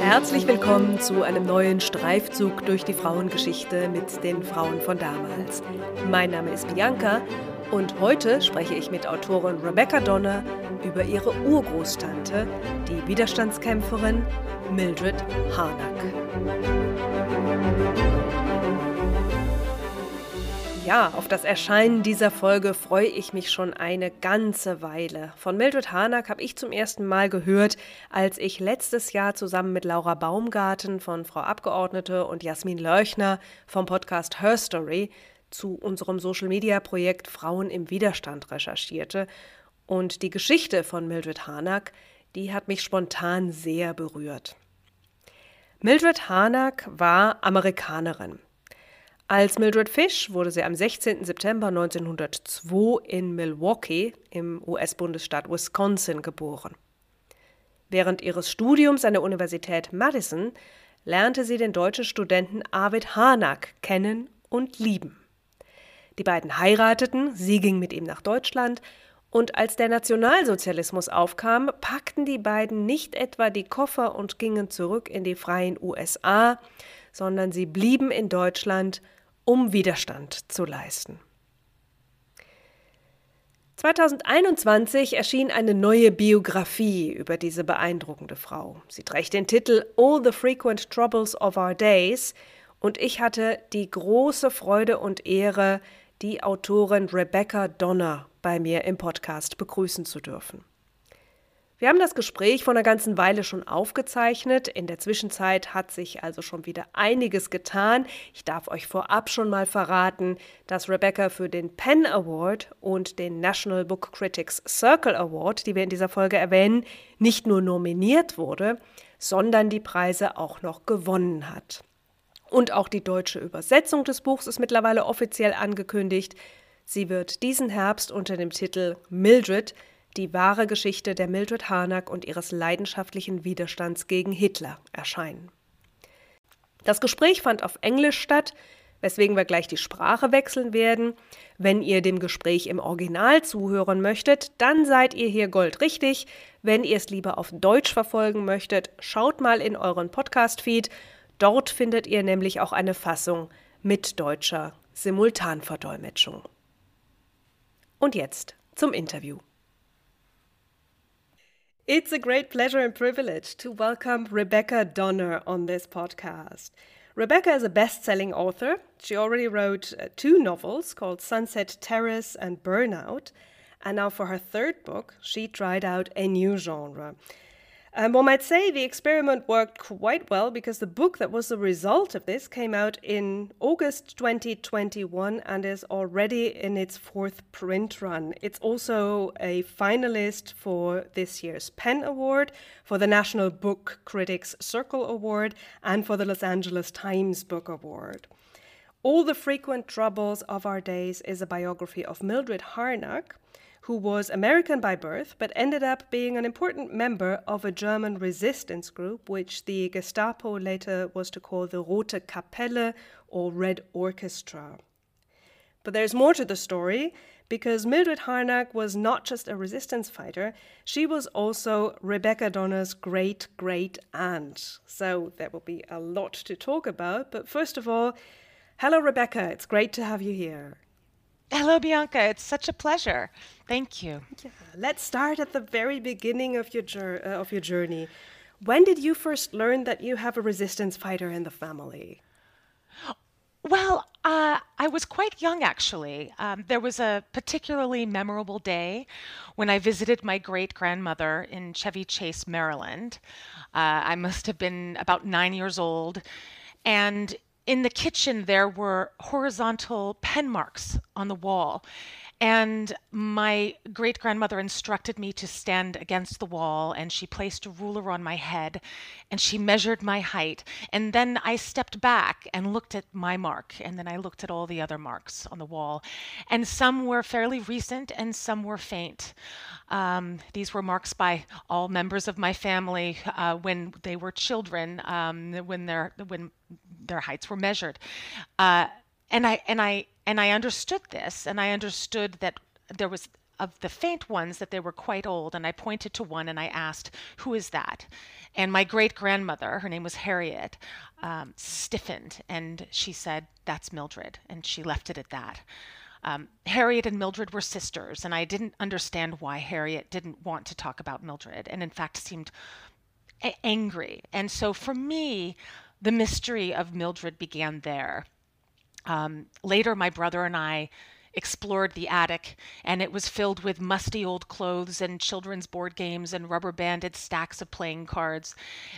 Herzlich willkommen zu einem neuen Streifzug durch die Frauengeschichte mit den Frauen von damals. Mein Name ist Bianca und heute spreche ich mit Autorin Rebecca Donner über ihre Urgroßtante, die Widerstandskämpferin Mildred Harnack. Ja, auf das Erscheinen dieser Folge freue ich mich schon eine ganze Weile. Von Mildred Harnack habe ich zum ersten Mal gehört, als ich letztes Jahr zusammen mit Laura Baumgarten von Frau Abgeordnete und Jasmin Lörchner vom Podcast Her Story zu unserem Social-Media-Projekt Frauen im Widerstand recherchierte. Und die Geschichte von Mildred Harnack, die hat mich spontan sehr berührt. Mildred Harnack war Amerikanerin. Als Mildred Fish wurde sie am 16. September 1902 in Milwaukee im US-Bundesstaat Wisconsin geboren. Während ihres Studiums an der Universität Madison lernte sie den deutschen Studenten Arvid Harnack kennen und lieben. Die beiden heirateten, sie ging mit ihm nach Deutschland, und als der Nationalsozialismus aufkam, packten die beiden nicht etwa die Koffer und gingen zurück in die freien USA, sondern sie blieben in Deutschland, um Widerstand zu leisten. 2021 erschien eine neue Biografie über diese beeindruckende Frau. Sie trägt den Titel All the Frequent Troubles of Our Days und ich hatte die große Freude und Ehre, die Autorin Rebecca Donner bei mir im Podcast begrüßen zu dürfen. Wir haben das Gespräch vor einer ganzen Weile schon aufgezeichnet. In der Zwischenzeit hat sich also schon wieder einiges getan. Ich darf euch vorab schon mal verraten, dass Rebecca für den Penn Award und den National Book Critics Circle Award, die wir in dieser Folge erwähnen, nicht nur nominiert wurde, sondern die Preise auch noch gewonnen hat. Und auch die deutsche Übersetzung des Buchs ist mittlerweile offiziell angekündigt. Sie wird diesen Herbst unter dem Titel Mildred, die wahre Geschichte der Mildred Harnack und ihres leidenschaftlichen Widerstands gegen Hitler erscheinen. Das Gespräch fand auf Englisch statt, weswegen wir gleich die Sprache wechseln werden. Wenn ihr dem Gespräch im Original zuhören möchtet, dann seid ihr hier goldrichtig. Wenn ihr es lieber auf Deutsch verfolgen möchtet, schaut mal in euren Podcast-Feed Dort findet ihr nämlich auch eine Fassung mit deutscher Simultanverdolmetschung. Und jetzt zum Interview. It's a great pleasure and privilege to welcome Rebecca Donner on this podcast. Rebecca is a best selling author. She already wrote uh, two novels called Sunset Terrace and Burnout. And now, for her third book, she tried out a new genre. Um, one might say the experiment worked quite well because the book that was the result of this came out in August 2021 and is already in its fourth print run. It's also a finalist for this year's PEN Award, for the National Book Critics Circle Award, and for the Los Angeles Times Book Award. All the Frequent Troubles of Our Days is a biography of Mildred Harnack who was American by birth but ended up being an important member of a German resistance group, which the Gestapo later was to call the Rote Kapelle or Red Orchestra. But there's more to the story because Mildred Harnack was not just a resistance fighter, she was also Rebecca Donner's great great aunt. So there will be a lot to talk about. But first of all, hello, Rebecca. It's great to have you here. Hello, Bianca. It's such a pleasure. Thank you. Yeah. Let's start at the very beginning of your uh, of your journey. When did you first learn that you have a resistance fighter in the family? Well, uh, I was quite young actually. Um, there was a particularly memorable day when I visited my great grandmother in Chevy Chase, Maryland. Uh, I must have been about nine years old. And in the kitchen, there were horizontal pen marks on the wall. And my great grandmother instructed me to stand against the wall, and she placed a ruler on my head and she measured my height. And then I stepped back and looked at my mark, and then I looked at all the other marks on the wall. And some were fairly recent and some were faint. Um, these were marks by all members of my family uh, when they were children, um, when, when their heights were measured. Uh, and I and I and I understood this, and I understood that there was of the faint ones that they were quite old, and I pointed to one and I asked, "Who is that?" And my great grandmother, her name was Harriet, um, stiffened, and she said, "That's Mildred," and she left it at that. Um, Harriet and Mildred were sisters, and I didn't understand why Harriet didn't want to talk about Mildred, and in fact seemed a- angry. And so for me, the mystery of Mildred began there. Um, later, my brother and I explored the attic, and it was filled with musty old clothes and children's board games and rubber banded stacks of playing cards.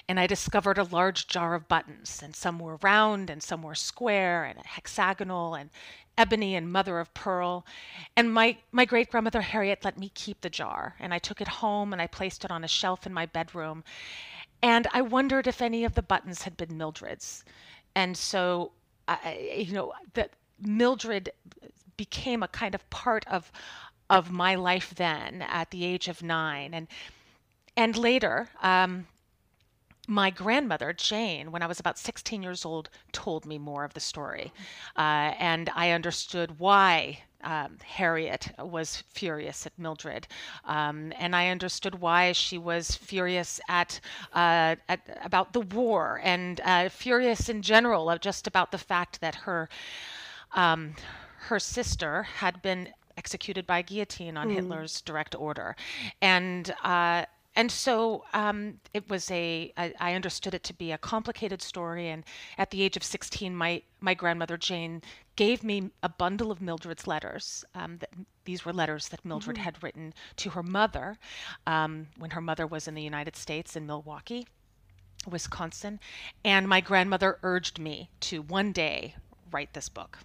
And I discovered a large jar of buttons, and some were round and some were square and hexagonal and ebony and mother of pearl. And my, my great grandmother Harriet let me keep the jar, and I took it home and I placed it on a shelf in my bedroom. And I wondered if any of the buttons had been Mildred's. And so, I, you know, that Mildred became a kind of part of of my life then at the age of nine. And and later um, my grandmother jane when i was about 16 years old told me more of the story. Uh, and i understood why um, Harriet was furious at Mildred, um, and I understood why she was furious at, uh, at about the war and uh, furious in general of just about the fact that her um, her sister had been executed by guillotine on mm. Hitler's direct order, and. Uh, and so um, it was a. I, I understood it to be a complicated story. And at the age of 16, my, my grandmother Jane gave me a bundle of Mildred's letters. Um, that, these were letters that Mildred mm-hmm. had written to her mother um, when her mother was in the United States in Milwaukee, Wisconsin. And my grandmother urged me to one day write this book.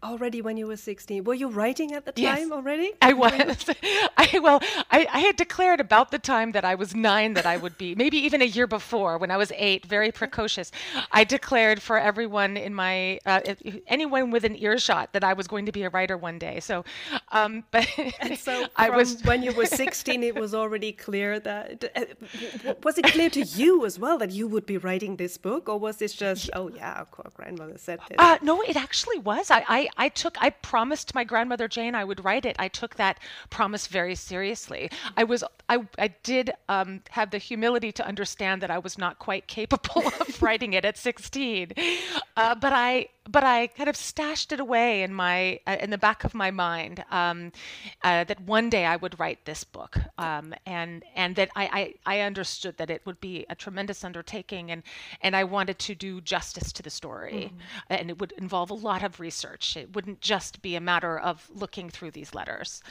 Already when you were 16. Were you writing at the time yes, already? I was. I well, I, I had declared about the time that I was nine that I would be, maybe even a year before when I was eight, very precocious. I declared for everyone in my, uh, anyone with an earshot that I was going to be a writer one day. So, um, but and so I was when you were 16, it was already clear that, uh, was it clear to you as well that you would be writing this book or was this just, oh yeah, of course, grandmother said this? Uh, no, it actually was. I, I I, took, I promised my grandmother Jane I would write it. I took that promise very seriously. I was, I, I did um, have the humility to understand that I was not quite capable of writing it at 16, uh, but I, but I kind of stashed it away in my, uh, in the back of my mind um, uh, that one day I would write this book, um, and and that I, I, I understood that it would be a tremendous undertaking, and and I wanted to do justice to the story, mm-hmm. and it would involve a lot of research. It wouldn't just be a matter of looking through these letters.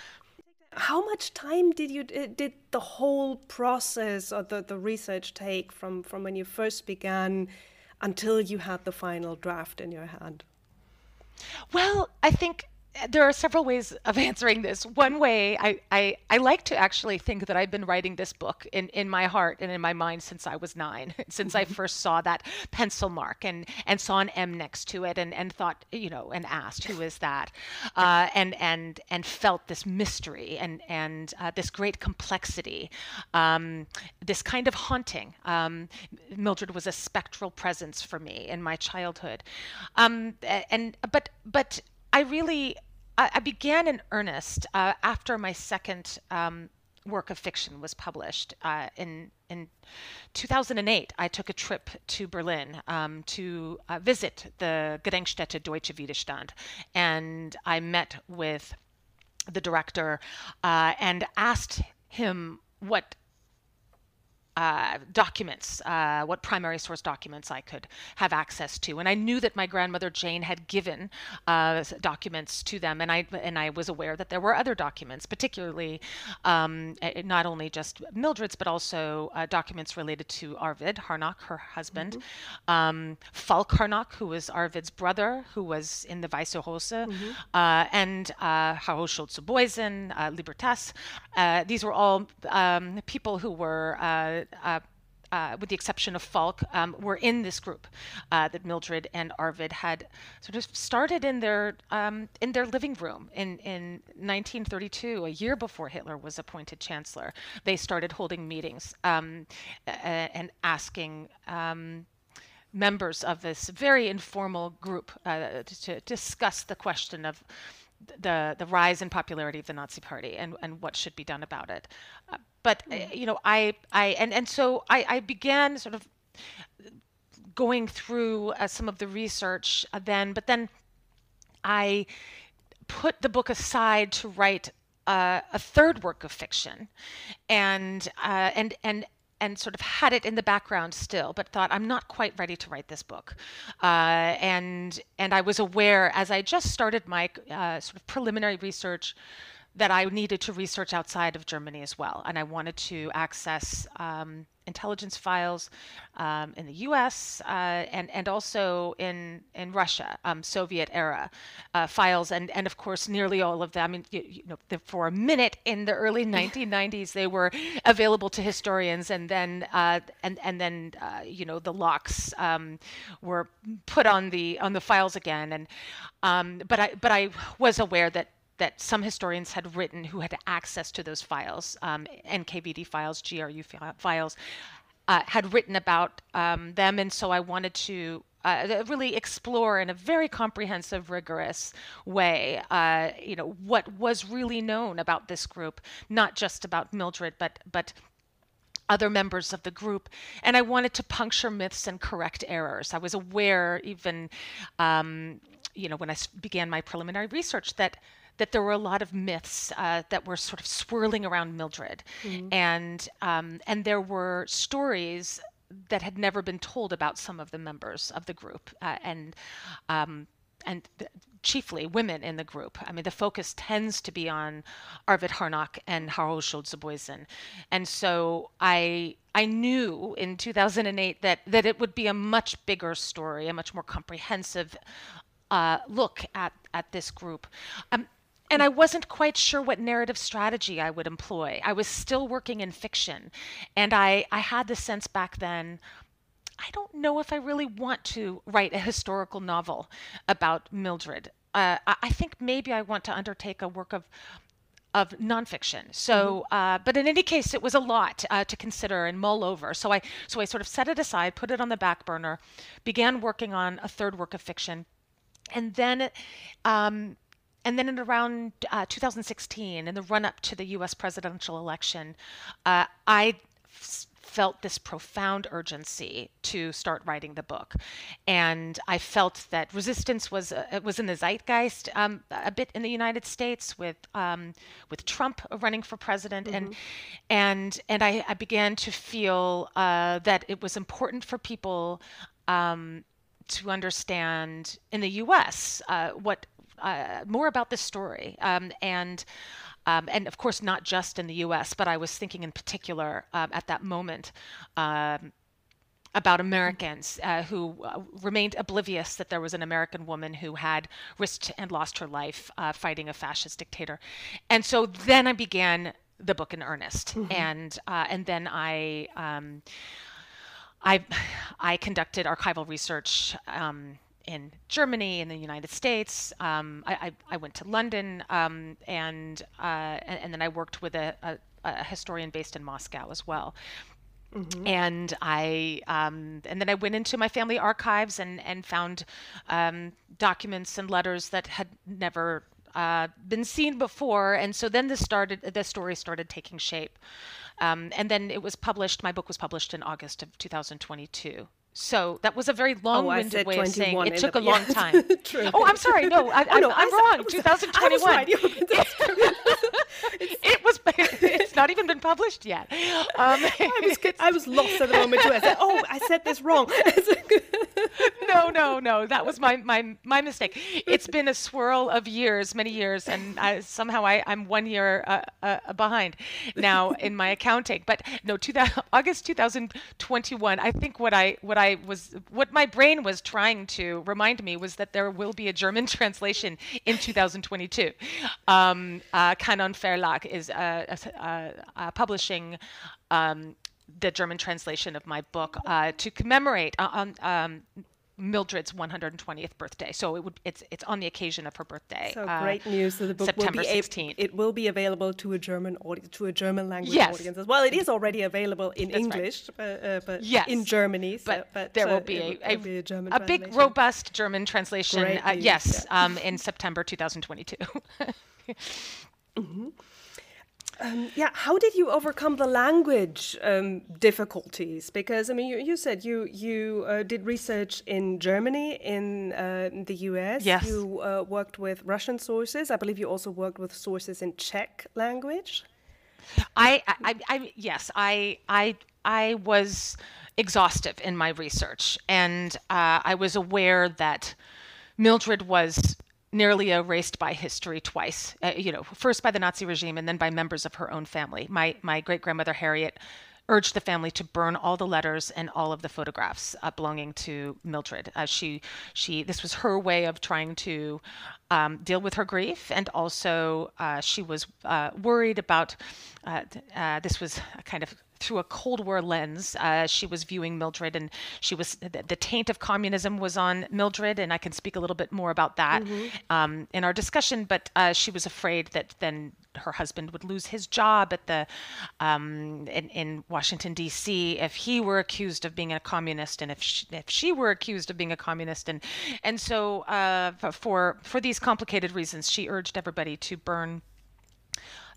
How much time did you did the whole process or the, the research take from, from when you first began until you had the final draft in your hand? Well, I think there are several ways of answering this. One way, I, I, I, like to actually think that I've been writing this book in, in my heart and in my mind since I was nine, since I mm-hmm. first saw that pencil mark and, and saw an M next to it and, and thought, you know, and asked, who is that? Uh, and, and, and felt this mystery and, and uh, this great complexity, um, this kind of haunting. Um, Mildred was a spectral presence for me in my childhood. Um, and, but, but I really I, I began in earnest uh, after my second um, work of fiction was published uh, in in 2008. I took a trip to Berlin um, to uh, visit the Gedenkstätte Deutsche Widerstand, and I met with the director uh, and asked him what uh, documents, uh, what primary source documents I could have access to, and I knew that my grandmother Jane had given uh, documents to them, and I and I was aware that there were other documents, particularly um, not only just Mildred's, but also uh, documents related to Arvid Harnack, her husband, mm-hmm. um, Falk Harnack, who was Arvid's brother, who was in the Weiße Rose, mm-hmm. Uh, and uh, Harro Schulze Boysen, Libertas. these were all um, people who were uh, uh, with the exception of Falk, um, were in this group uh, that Mildred and Arvid had sort of started in their um, in their living room in in 1932, a year before Hitler was appointed chancellor. They started holding meetings um, and asking. Um, members of this very informal group uh, to discuss the question of the the rise in popularity of the Nazi Party and and what should be done about it. Uh, but uh, you know, I I and and so I, I began sort of going through uh, some of the research uh, then, but then I put the book aside to write uh, a third work of fiction, and uh, and and and sort of had it in the background still, but thought I'm not quite ready to write this book. Uh, and and I was aware as I just started my uh, sort of preliminary research that I needed to research outside of Germany as well, and I wanted to access um, intelligence files um, in the U.S. Uh, and and also in in Russia, um, Soviet era uh, files, and and of course nearly all of them. I mean, you, you know, the, for a minute in the early 1990s, they were available to historians, and then uh, and and then uh, you know the locks um, were put on the on the files again, and um, but I but I was aware that that some historians had written who had access to those files, um, NKVD files, GRU files, uh, had written about um, them. And so I wanted to uh, really explore in a very comprehensive, rigorous way, uh, you know, what was really known about this group, not just about Mildred, but but other members of the group, and I wanted to puncture myths and correct errors. I was aware, even, um, you know, when I began my preliminary research, that that there were a lot of myths uh, that were sort of swirling around Mildred, mm-hmm. and um, and there were stories that had never been told about some of the members of the group, uh, and um, and th- chiefly women in the group. I mean, the focus tends to be on Arvid Harnack and Harold Schulze-Boysen. And so I I knew in 2008 that that it would be a much bigger story, a much more comprehensive uh, look at at this group. Um, and I wasn't quite sure what narrative strategy I would employ. I was still working in fiction. And I, I had the sense back then I don't know if I really want to write a historical novel about Mildred. Uh, I think maybe I want to undertake a work of of nonfiction. So, mm-hmm. uh, but in any case, it was a lot uh, to consider and mull over. So I, so I sort of set it aside, put it on the back burner, began working on a third work of fiction, and then um, and then in around uh, 2016, in the run up to the US presidential election, uh, I f- felt this profound urgency to start writing the book. And I felt that resistance was uh, was in the zeitgeist um, a bit in the United States with um, with Trump running for president, mm-hmm. and and and I, I, began to feel uh, that it was important for people. Um, to understand in the U.S. Uh, what uh, more about this story. Um, and um, and of course, not just in the U.S., but I was thinking in particular um, at that moment um, about Americans uh, who uh, remained oblivious that there was an American woman who had risked and lost her life uh, fighting a fascist dictator. And so then I began the book in earnest, mm-hmm. and uh, and then I. Um, I, I conducted archival research um, in Germany, in the United States. Um, I, I, I, went to London, um, and, uh, and, and then I worked with a, a, a historian based in Moscow as well. Mm-hmm. And I um, and then I went into my family archives and and found um, documents and letters that had never uh, been seen before. And so then this started the story started taking shape. Um, and then it was published. My book was published in August of 2022. So that was a very oh, long-winded oh, way of saying it took a long yeah. time. oh, I'm sorry. No, I, am wrong. 2021. it was. It's not even been published yet. Um, I was I was lost at the moment too. I said, "Oh, I said this wrong." no, no, no. That was my my my mistake. It's been a swirl of years, many years, and I, somehow I I'm one year uh, uh, behind now in my accounting. But no, 2000, August 2021. I think what I what I was what my brain was trying to remind me was that there will be a German translation in 2022. Um, uh, Kanon Verlag is uh, uh, uh, publishing um, the German translation of my book uh, to commemorate uh, on um, Mildred's 120th birthday. So it would it's it's on the occasion of her birthday. So uh, great news! So the book September will be 16th. it will be available to a German audience, to a German language Yes. audience as well. It is already available in That's right. English, but, uh, but Yes. in Germany. So, but, there uh, will be a, will- a, be a German a big, robust German translation. Uh, yes, um, in September 2022. Um, yeah, how did you overcome the language um, difficulties? Because I mean, you, you said you you uh, did research in Germany, in uh, the U.S. Yes. You uh, worked with Russian sources. I believe you also worked with sources in Czech language. I, I, I, yes, I, I, I was exhaustive in my research, and uh, I was aware that Mildred was nearly erased by history twice. Uh, you know, first by the Nazi regime, and then by members of her own family. My my great grandmother Harriet urged the family to burn all the letters and all of the photographs uh, belonging to Mildred. Uh, she she this was her way of trying to um, deal with her grief, and also uh, she was uh, worried about. Uh, this was a kind of through a Cold War lens. Uh, she was viewing Mildred, and she was the, the taint of communism was on Mildred, and I can speak a little bit more about that um, in our discussion. But uh, she was afraid that then her husband would lose his job at the um, in, in Washington D.C. if he were accused of being a communist, and if she, if she were accused of being a communist, and and so uh, for for these complicated reasons, she urged everybody to burn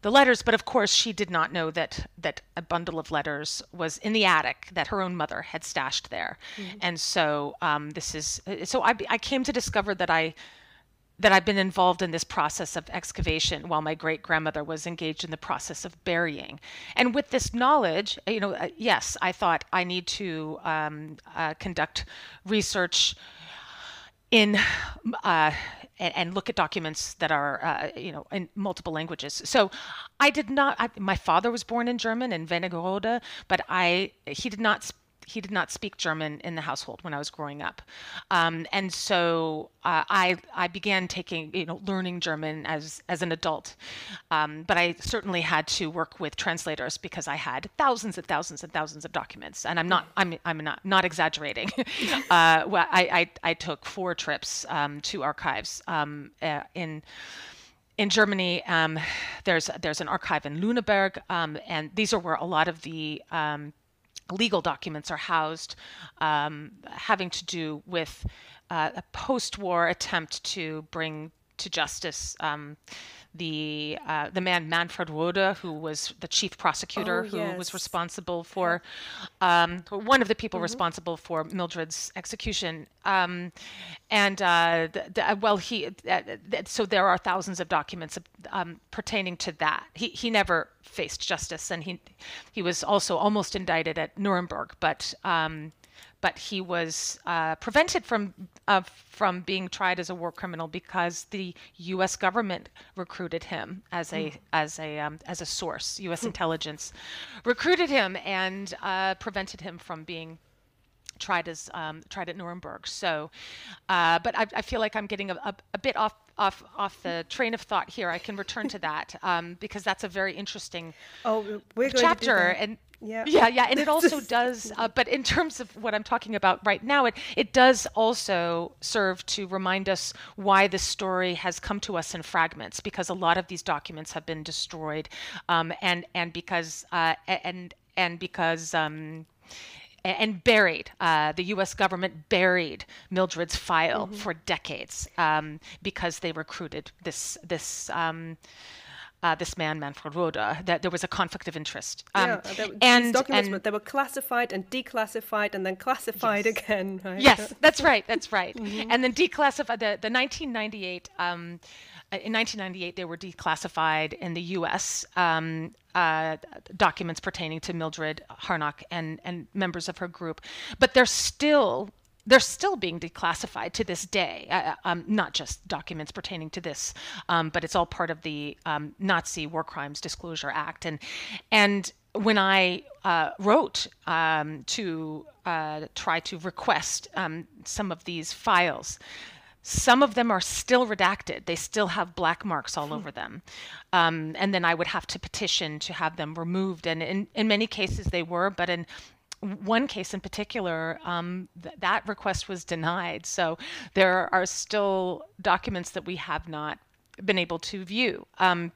the letters but of course she did not know that that a bundle of letters was in the attic that her own mother had stashed there and so um, this is so I, I came to discover that i that I've been involved in this process of excavation while my great grandmother was engaged in the process of burying. And with this knowledge, you know, uh, yes, I thought I need to um, uh, conduct research in uh, and, and look at documents that are uh, you know in multiple languages. So I did not. I, my father was born in German in Wernigerode, but I he did not. He did not speak German in the household when I was growing up, um, and so uh, I I began taking you know learning German as as an adult, um, but I certainly had to work with translators because I had thousands and thousands and thousands of documents, and I'm not I'm I'm not not exaggerating. uh, well, I, I I took four trips um, to archives um, uh, in in Germany, um, there's there's an archive in Lüneburg, um, and these are where a lot of the um, legal documents are housed, um, having to do with uh, a post-war attempt to bring to justice um, the uh, the man Manfred Roeder, who was the chief prosecutor, Oh, who was responsible for um, one of the people responsible for Mildred's execution. Um, and uh, th- th- well, he uh, so there are thousands of documents um, pertaining to that. He he never faced justice, and he he was also almost indicted at Nuremberg, but. Um, but he was uh, prevented from uh, from being tried as a war criminal because the U.S. government recruited him as a as a um, as a source. U.S. intelligence recruited him and uh, prevented him from being tried as um, tried at Nuremberg. So, uh, but I, I feel like I'm getting a, a, a bit off off off the train of thought here. I can return to that um, because that's a very interesting Oh, we're going chapter to do that. and Yeah. yeah yeah and it also does uh, but in terms of what i'm talking about right now it it does also serve to remind us why this story has come to us in fragments because a lot of these documents have been destroyed um, and and because uh, and and because um, and buried. Uh, the U.S. government buried Mildred's file for decades um, because they recruited this this um, uh, this man Manfred Roeder. That there was a conflict of interest. Um, yeah, there, these and documents and were, they were classified and declassified and then classified again. Right? yes, that's right. That's right. And then declassified the the 1998. Um, uh, in 1998, they were declassified in the U.S. Um, uh, documents pertaining to Mildred Harnack and and members of her group, but they're still they're still being declassified to this day. Uh, um, not just documents pertaining to this, um, but it's all part of the um, Nazi War Crimes Disclosure Act. And and when I uh, wrote um, to uh, try to request um, some of these files, some of them are still redacted. They still have black marks all over them. Um, and then I would have to petition to have them removed. And in, in many cases they were, but in one case in particular, um, th- that request was denied. So there are still documents that we have not been able to view. Um,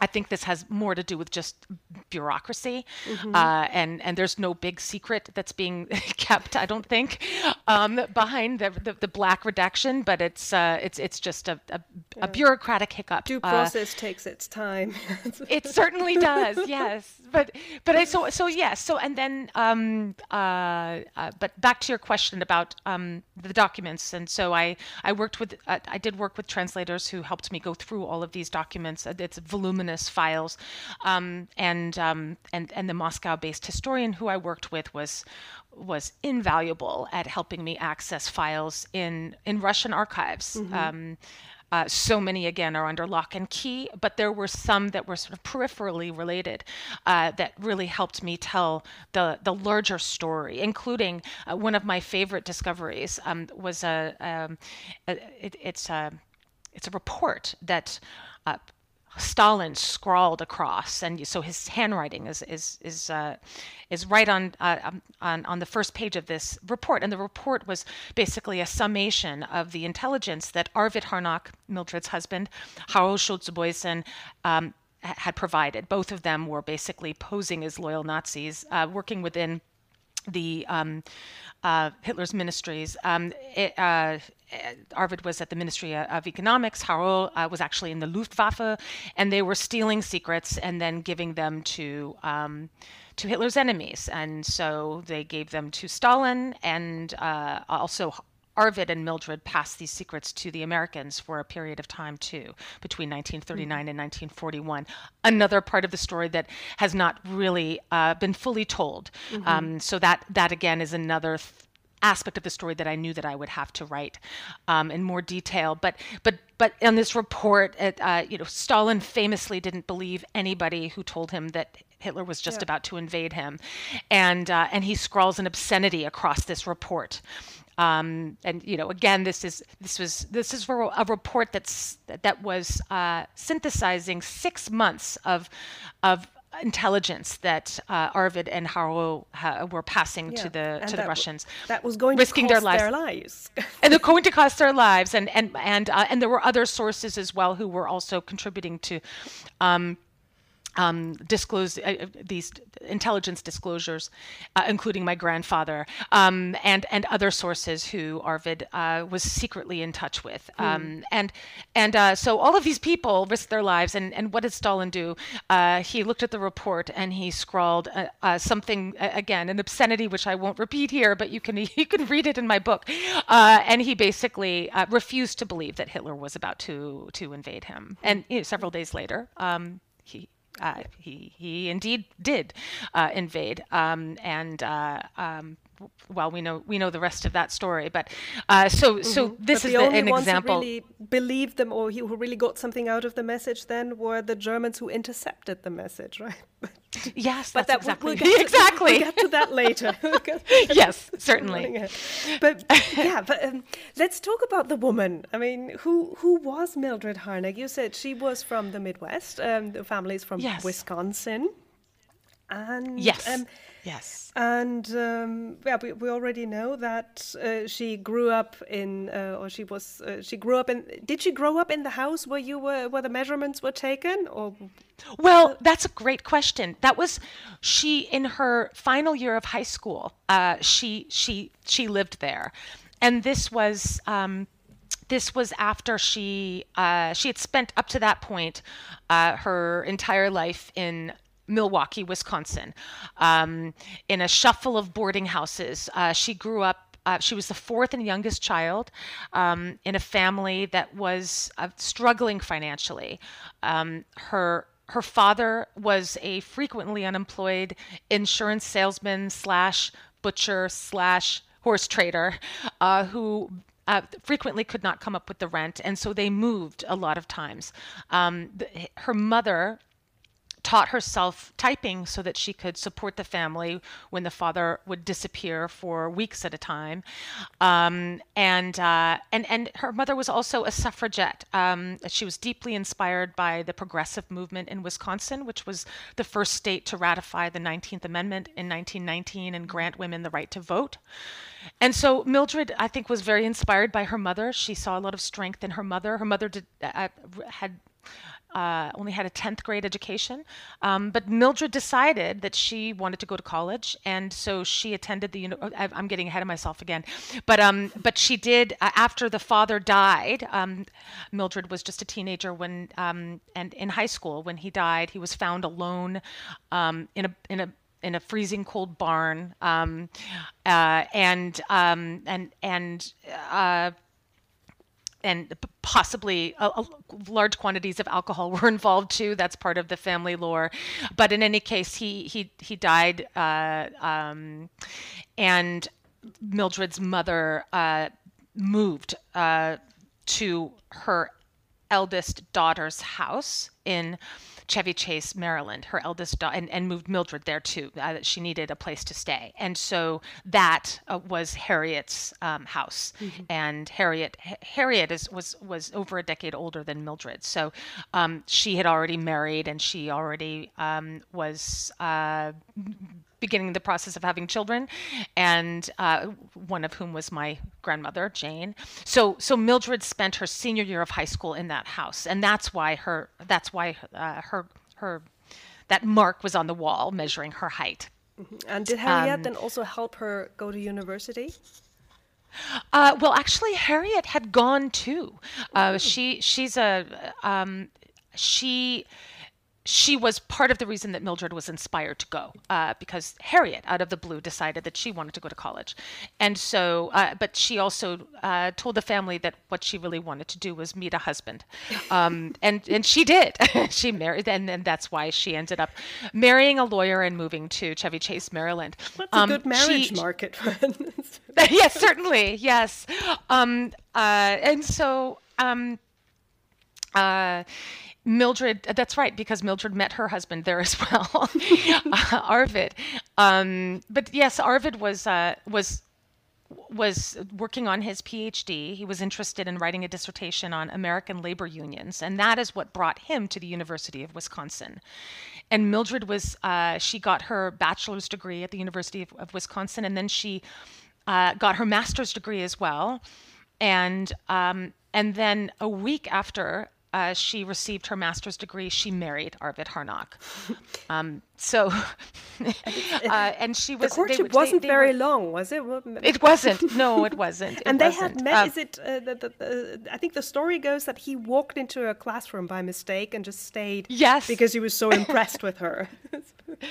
I think this has more to do with just bureaucracy, mm-hmm. uh, and and there's no big secret that's being kept. I don't think um, behind the, the, the black redaction, but it's uh, it's it's just a, a, yeah. a bureaucratic hiccup. Due uh, process uh, takes its time. it certainly does. Yes, but but I, so so yes. So and then um, uh, uh, but back to your question about um, the documents, and so I I worked with I did work with translators who helped me go through all of these documents. It's voluminous voluminous files, um, and um, and and the Moscow-based historian who I worked with was was invaluable at helping me access files in in Russian archives. Mm-hmm. Um, uh, so many again are under lock and key, but there were some that were sort of peripherally related uh, that really helped me tell the the larger story, including uh, one of my favorite discoveries um, was a, um, a it, it's a it's a report that uh, Stalin scrawled across, and so his handwriting is is is uh, is right on, uh, um, on on the first page of this report. And the report was basically a summation of the intelligence that Arvid Harnack, Mildred's husband, Harold Schulze-Boysen, um, had provided. Both of them were basically posing as loyal Nazis, uh, working within the um, uh, Hitler's ministries. Um, it, uh, Arvid was at the Ministry of Economics. Harold uh, was actually in the Luftwaffe, and they were stealing secrets and then giving them to um, to Hitler's enemies. And so they gave them to Stalin and uh, also Arvid and Mildred passed these secrets to the Americans for a period of time too, between 1939 mm-hmm. and 1941. Another part of the story that has not really uh, been fully told. Mm-hmm. Um, so that that again is another. Th- aspect of the story that I knew that I would have to write um, in more detail. But but but in this report, it, uh, you know, Stalin famously didn't believe anybody who told him that Hitler was just yeah. about to invade him, and uh, and he scrawls an obscenity across this report. Um, and you know, again, this is this was this is a report that's that was uh, synthesizing six months of of intelligence that uh, Arvid and Harro uh, were passing yeah. to the to the Russians. W- that was going risking to cost their lives. Their lives. and they're going to cost their lives, and and and uh, and there were other sources as well who were also contributing to. Um, um, disclose uh, uh, these intelligence disclosures, uh, including my grandfather um, and and other sources who Arvid uh, was secretly in touch with. Hmm. Um, and and uh, so all of these people risked their lives. And, and what did Stalin do? Uh, he looked at the report and he scrawled something again, an obscenity which I won't repeat here, but you can you can read it in my book. and he basically refused to believe that Hitler was about to to invade him. And you know, several days later, um, he uh, he he indeed did uh, invade, um, and uh, um, well, we know we know the rest of that story. But uh, so so mm-hmm. this but is the, the, an example. Who really believed them, or who really got something out of the message, then were the Germans who intercepted the message, right? yes, but that exactly we'll, we'll exactly. we'll get to that later. yes, certainly. But yeah, but um, let's talk about the woman. I mean, who who was Mildred Harnack? You said she was from the Midwest. Um, the family is from yes. Wisconsin. And yes. Um, Yes. And um, yeah, we, we already know that uh, she grew up in, uh, or she was, uh, she grew up in. Did she grow up in the house where you were, where the measurements were taken, or? Well, that's a great question. That was she in her final year of high school. Uh, she she she lived there, and this was. Um, this was after she uh, she had spent up to that point uh, her entire life in Milwaukee, Wisconsin, um, in a shuffle of boarding houses. Uh, she grew up. Uh, she was the fourth and youngest child um, in a family that was uh, struggling financially. Um, her her father was a frequently unemployed insurance salesman slash butcher slash horse trader uh, who uh, frequently could not come up with the rent, and so they moved a lot of times. Um, the, her mother taught herself typing so that she could support the family when the father would disappear for weeks at a time. Um, and, uh, and, and her mother was also a suffragette. Um, she was deeply inspired by the progressive movement in Wisconsin, which was the first state to ratify the 19th Amendment in 1919 and grant women the right to vote. And so Mildred, I think, was very inspired by her mother. She saw a lot of strength in her mother. Her mother did, uh, had uh, only had a 10th grade education. Um, but Mildred decided that she wanted to go to college, and so she attended the. I'm getting ahead of myself again, but um, but she did uh, after the father died. Um, Mildred was just a teenager when um, and in high school when he died, he was found alone um, in a in a in a freezing cold barn, um, uh, and and and uh, and possibly a, a large quantities of alcohol were involved too. That's part of the family lore. But in any case, he he he died, uh, um, and Mildred's mother uh, moved uh, to her eldest daughter's house in Chevy Chase, Maryland, her eldest daughter, and, and moved Mildred there too. Uh, she needed a place to stay. And so that uh, was Harriet's um, house. Mm-hmm. And Harriet, H- Harriet is, was, was over a decade older than Mildred. So um, she had already married and she already um, was uh, beginning the process of having children, and uh, one of whom was my grandmother, Jane. So, so Mildred spent her senior year of high school in that house, and that's why her that's why uh, her her that mark was on the wall measuring her height. Mm-hmm. And did Harriet um, then also help her go to university? Uh, well, actually, Harriet had gone too. Uh, she she's a um, she she was part of the reason that Mildred was inspired to go uh, because Harriet, out of the blue, decided that she wanted to go to college. And so, uh, but she also uh, told the family that what she really wanted to do was meet a husband. Um, and, and she did. she married, and, and that's why she ended up marrying a lawyer and moving to Chevy Chase, Maryland. What's um, a good marriage she, market? yes, certainly. Yes. Um, uh, and so, um, uh, Mildred, that's right, because Mildred met her husband there as well, uh, Arvid. Um, but yes, Arvid was uh, was was working on his PhD. He was interested in writing a dissertation on American labor unions, and that is what brought him to the University of Wisconsin. And Mildred was uh, she got her bachelor's degree at the University of, of Wisconsin, and then she uh, got her master's degree as well. And um, and then a week after uh, she received her master's degree, she married Arvid Harnack. Um, so, uh, and she was. The courtship they, wasn't they, they very were, long, was it? It wasn't. No, it wasn't. It and they wasn't. had met. Um, is it? Uh, the, the, the, I think the story goes that he walked into a classroom by mistake and just stayed. Yes. Because he was so impressed with her.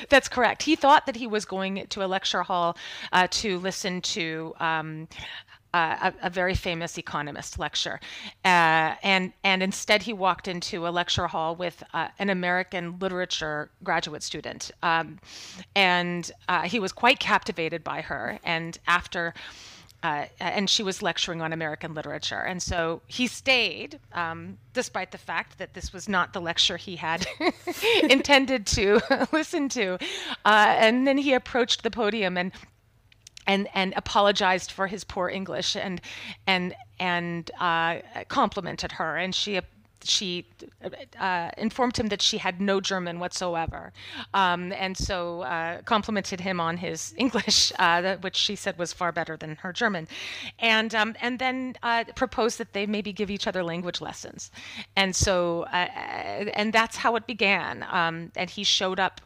That's correct. He thought that he was going to a lecture hall uh, to listen to um, a, a, very famous economist lecture, uh, and and instead he walked into a lecture hall with uh, an American literature graduate student, um, and uh, he was quite captivated by her. And after. Uh, and she was lecturing on American literature. And so he stayed, um, despite the fact that this was not the lecture he had intended to listen to. Uh, and then he approached the podium and and and apologized for his poor English and and and uh, complimented her and she she uh, informed him that she had no German whatsoever, um, and so uh, complimented him on his English, uh, which she said was far better than her German, and um, and then uh, proposed that they maybe give each other language lessons, and so uh, and that's how it began. Um, and he showed up.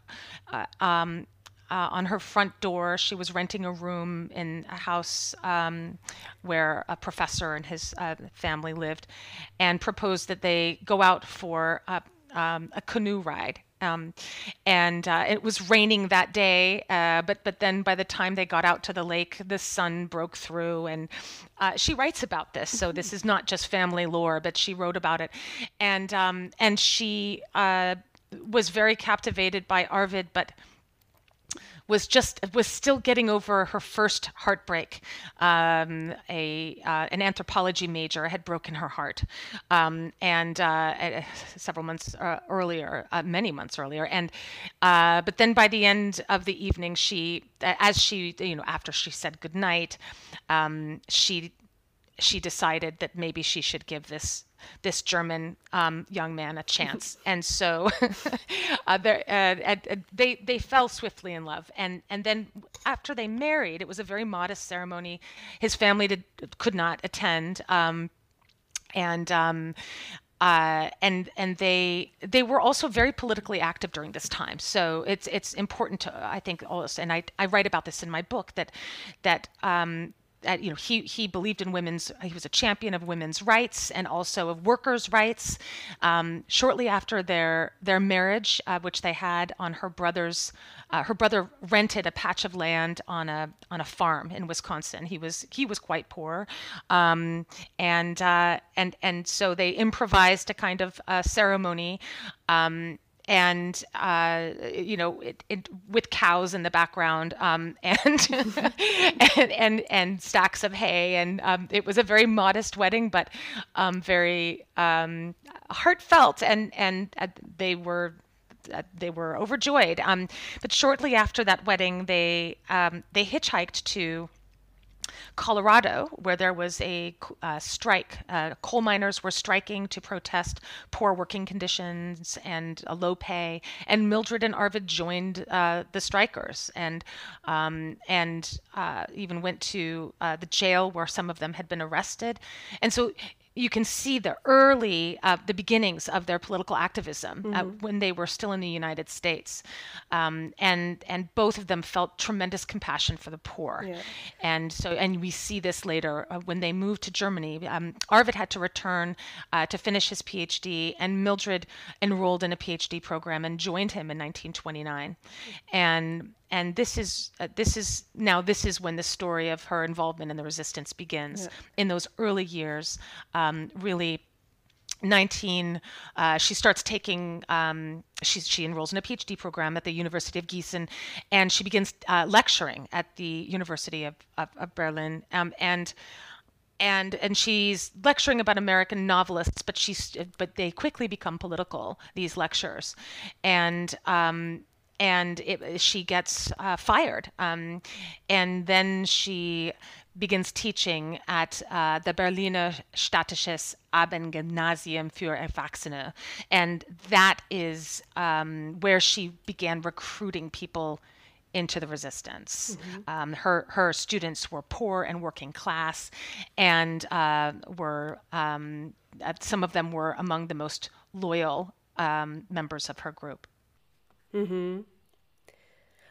Uh, on her front door. She was renting a room in a house um, where a professor and his uh, family lived, and proposed that they go out for a, um, a canoe ride. Um, and uh, it was raining that day, uh, but but then by the time they got out to the lake, the sun broke through, and uh, she writes about this. So this is not just family lore, but she wrote about it, and um, and she uh, was very captivated by Arvid, but was just was still getting over her first heartbreak. Um, a uh, an anthropology major had broken her heart, um, and uh, several months uh, earlier, uh, many months earlier, and uh, but then by the end of the evening, she, as she you know after she said goodnight, um, she she decided that maybe she should give this this German um, young man a chance, and so uh, uh, they they fell swiftly in love, and and then after they married, it was a very modest ceremony. His family did, could not attend, um, and. Um, uh, and and they they were also very politically active during this time. So it's it's important to I think also, and I, I write about this in my book that that um, uh, you know, he, he believed in women's, he was a champion of women's rights and also of workers' rights. Um, shortly after their, their marriage, uh, which they had on her brother's, uh, her brother rented a patch of land on a, on a farm in Wisconsin. He was, he was quite poor. Um, and, uh, and, and so they improvised a kind of ceremony um, and uh, you know, it, it, with cows in the background, um, and, and, and and stacks of hay, and um, it was a very modest wedding, but um, very um, heartfelt, and and uh, they were. Uh, they were overjoyed. Um, but shortly after that wedding, they um, they hitchhiked to Colorado, where there was a uh, strike. Uh, coal miners were striking to protest poor working conditions and a low pay. And Mildred and Arvid joined uh, the strikers and um, and uh, even went to uh, the jail where some of them had been arrested. And so you can see the early uh, the beginnings of their political activism uh, mm-hmm. uh, when they were still in the United States, um, and and both of them felt tremendous compassion for the poor, yeah. and so and we see this later uh, when they moved to Germany. Um, Arvid had to return uh, to finish his PhD, and Mildred enrolled in a PhD program and joined him in 1929, and and this is uh, this is now this is when the story of her involvement in the resistance begins. Yeah. in those early years um, really 19 uh, she starts taking um, she, she enrolls in a phd program at the university of gießen and she begins uh, lecturing at the university of, of, of berlin. Um, and and and she's lecturing about American novelists, but she's but they quickly become political these lectures, and um, and it, she gets uh, fired. Um, and then she begins teaching at uh, the Berliner Städtisches Abendgymnasium für Erwachsene. And that is um, where she began recruiting people into the resistance. Mm-hmm. Um, her her students were poor and working class, and uh, were um, uh, some of them were among the most loyal um, members of her group. Mm-hmm.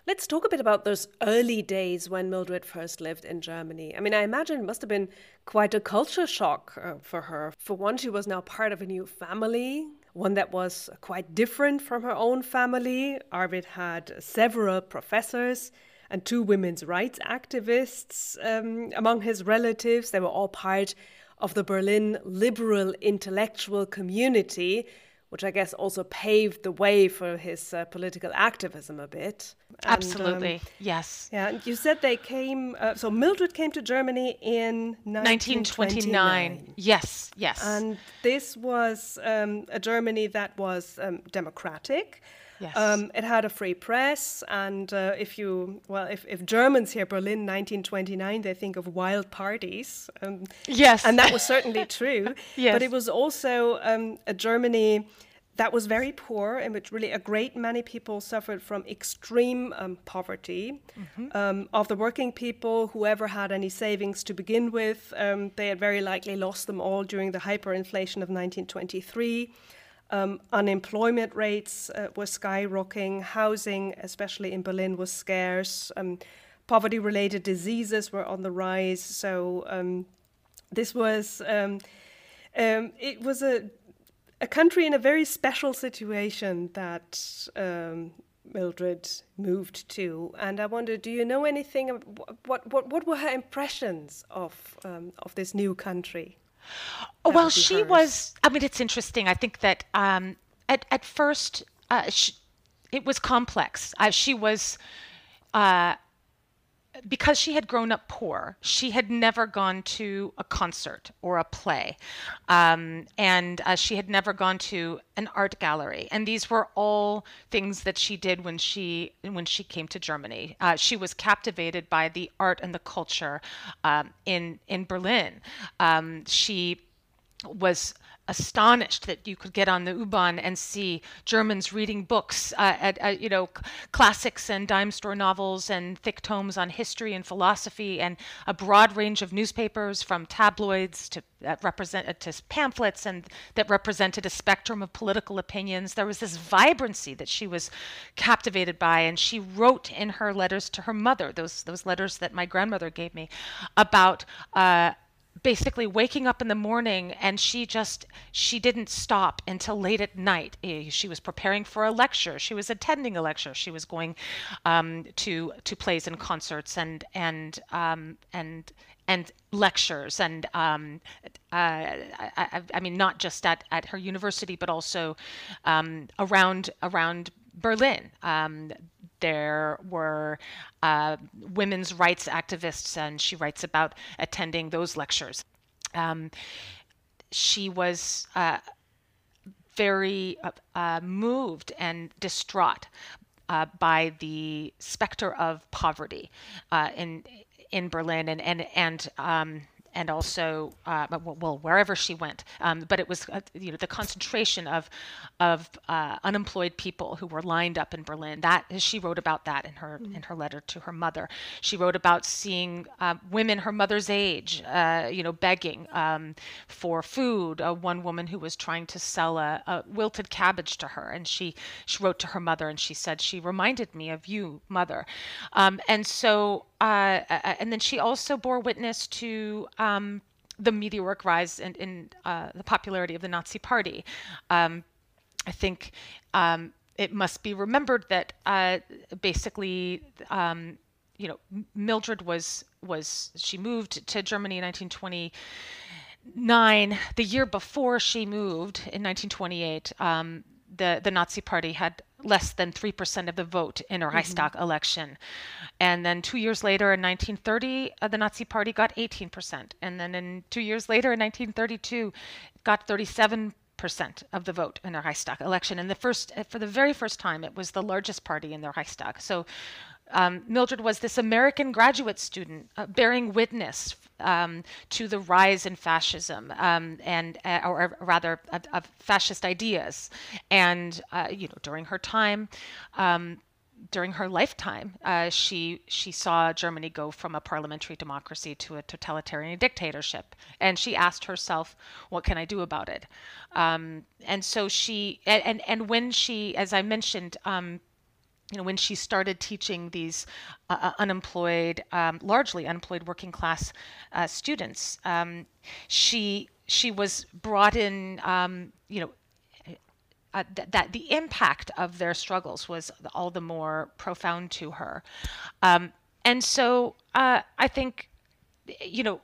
Let's talk a bit about those early days when Mildred first lived in Germany. I mean, I imagine it must have been quite a culture shock uh, for her. For one, she was now part of a new family, one that was quite different from her own family. Arvid had several professors and two women's rights activists um, among his relatives. They were all part of the Berlin liberal intellectual community which I guess also paved the way for his uh, political activism a bit. And, Absolutely, um, yes. Yeah, you said they came. Uh, so Mildred came to Germany in 1929. Yes, yes. And this was um, a Germany that was um, democratic. Yes. Um, it had a free press, and uh, if you well, if, if Germans hear Berlin 1929, they think of wild parties. Um, yes, and that was certainly true. yes. but it was also um, a Germany that was very poor, in which really a great many people suffered from extreme um, poverty. Mm-hmm. Um, of the working people, whoever had any savings to begin with, um, they had very likely lost them all during the hyperinflation of 1923. Um, unemployment rates uh, were skyrocketing. Housing, especially in Berlin, was scarce. Um, poverty related diseases were on the rise. So um, this was. Um, um, it was a, a country in a very special situation that um, Mildred moved to, and I wonder, do you know anything? What what what were her impressions of of this new country? Oh, well, she hers. was. I mean, it's interesting. I think that um, at at first, uh, she, it was complex. Uh, she was. uh, because she had grown up poor, she had never gone to a concert or a play, um, and uh, she had never gone to an art gallery. And these were all things that she did when she when she came to Germany. Uh, she was captivated by the art and the culture um, in in Berlin. Um, she was astonished that you could get on the U-Bahn and see Germans reading books, uh, at, you know, classics and dime store novels and thick tomes on history and philosophy, and a broad range of newspapers from tabloids to uh, represent to pamphlets and that represented a spectrum of political opinions. There was this vibrancy that she was captivated by, and she wrote in her letters to her mother, those those letters that my grandmother gave me, about uh, basically waking up in the morning and she just she didn't stop until late at night. Eh, she was preparing for a lecture. She was attending a lecture. She was going um, to to plays and concerts and and um, and and lectures and um, uh, I, I, mean not just at, at her university but also um, around around Berlin. Um, there were uh, women's rights activists, and she writes about attending those lectures. Um, she was uh, very uh, uh moved and distraught uh, by the specter of poverty uh, in in Berlin, and and and um, and also well wherever she went. Um, but it was you know the concentration of of uh, unemployed people who were lined up in Berlin. That she wrote about that in her mm-hmm. in her letter to her mother. She wrote about seeing uh, women her mother's age, uh, you know, begging um, for food. Uh, one woman who was trying to sell a, a wilted cabbage to her, and she she wrote to her mother and she said she reminded me of you, mother. Um, and so uh, and then she also bore witness to um, the meteoric rise in, in uh, the popularity of the Nazi Party. Um, I think um, it must be remembered that uh, basically, um, you know, Mildred was was she moved to Germany in 1929. The year before she moved in 1928, um, the the Nazi Party had less than 3% of the vote in her Reichstag mm-hmm. election. And then two years later, in 1930, uh, the Nazi Party got 18%. And then in two years later, in 1932, got 37 percent of the vote in their Reichstag election. And the first, uh, for the very first time, it was the largest party in their Reichstag. So um, Mildred was this American graduate student uh, bearing witness um, to the rise in fascism um, and, uh, or rather, of, of, fascist ideas. And uh, you know, during her time, um, during her lifetime, uh, she she saw Germany go from a parliamentary democracy to a totalitarian dictatorship, and she asked herself, "What can I do about it?" Um, and so she and and when she, as I mentioned um, you know, when she started teaching these uh, uh, unemployed, um, largely unemployed working class uh, students, um, she she was brought in, um, you know, uh, th- that the impact of their struggles was all the more profound to her, um, and so uh, I think, you know,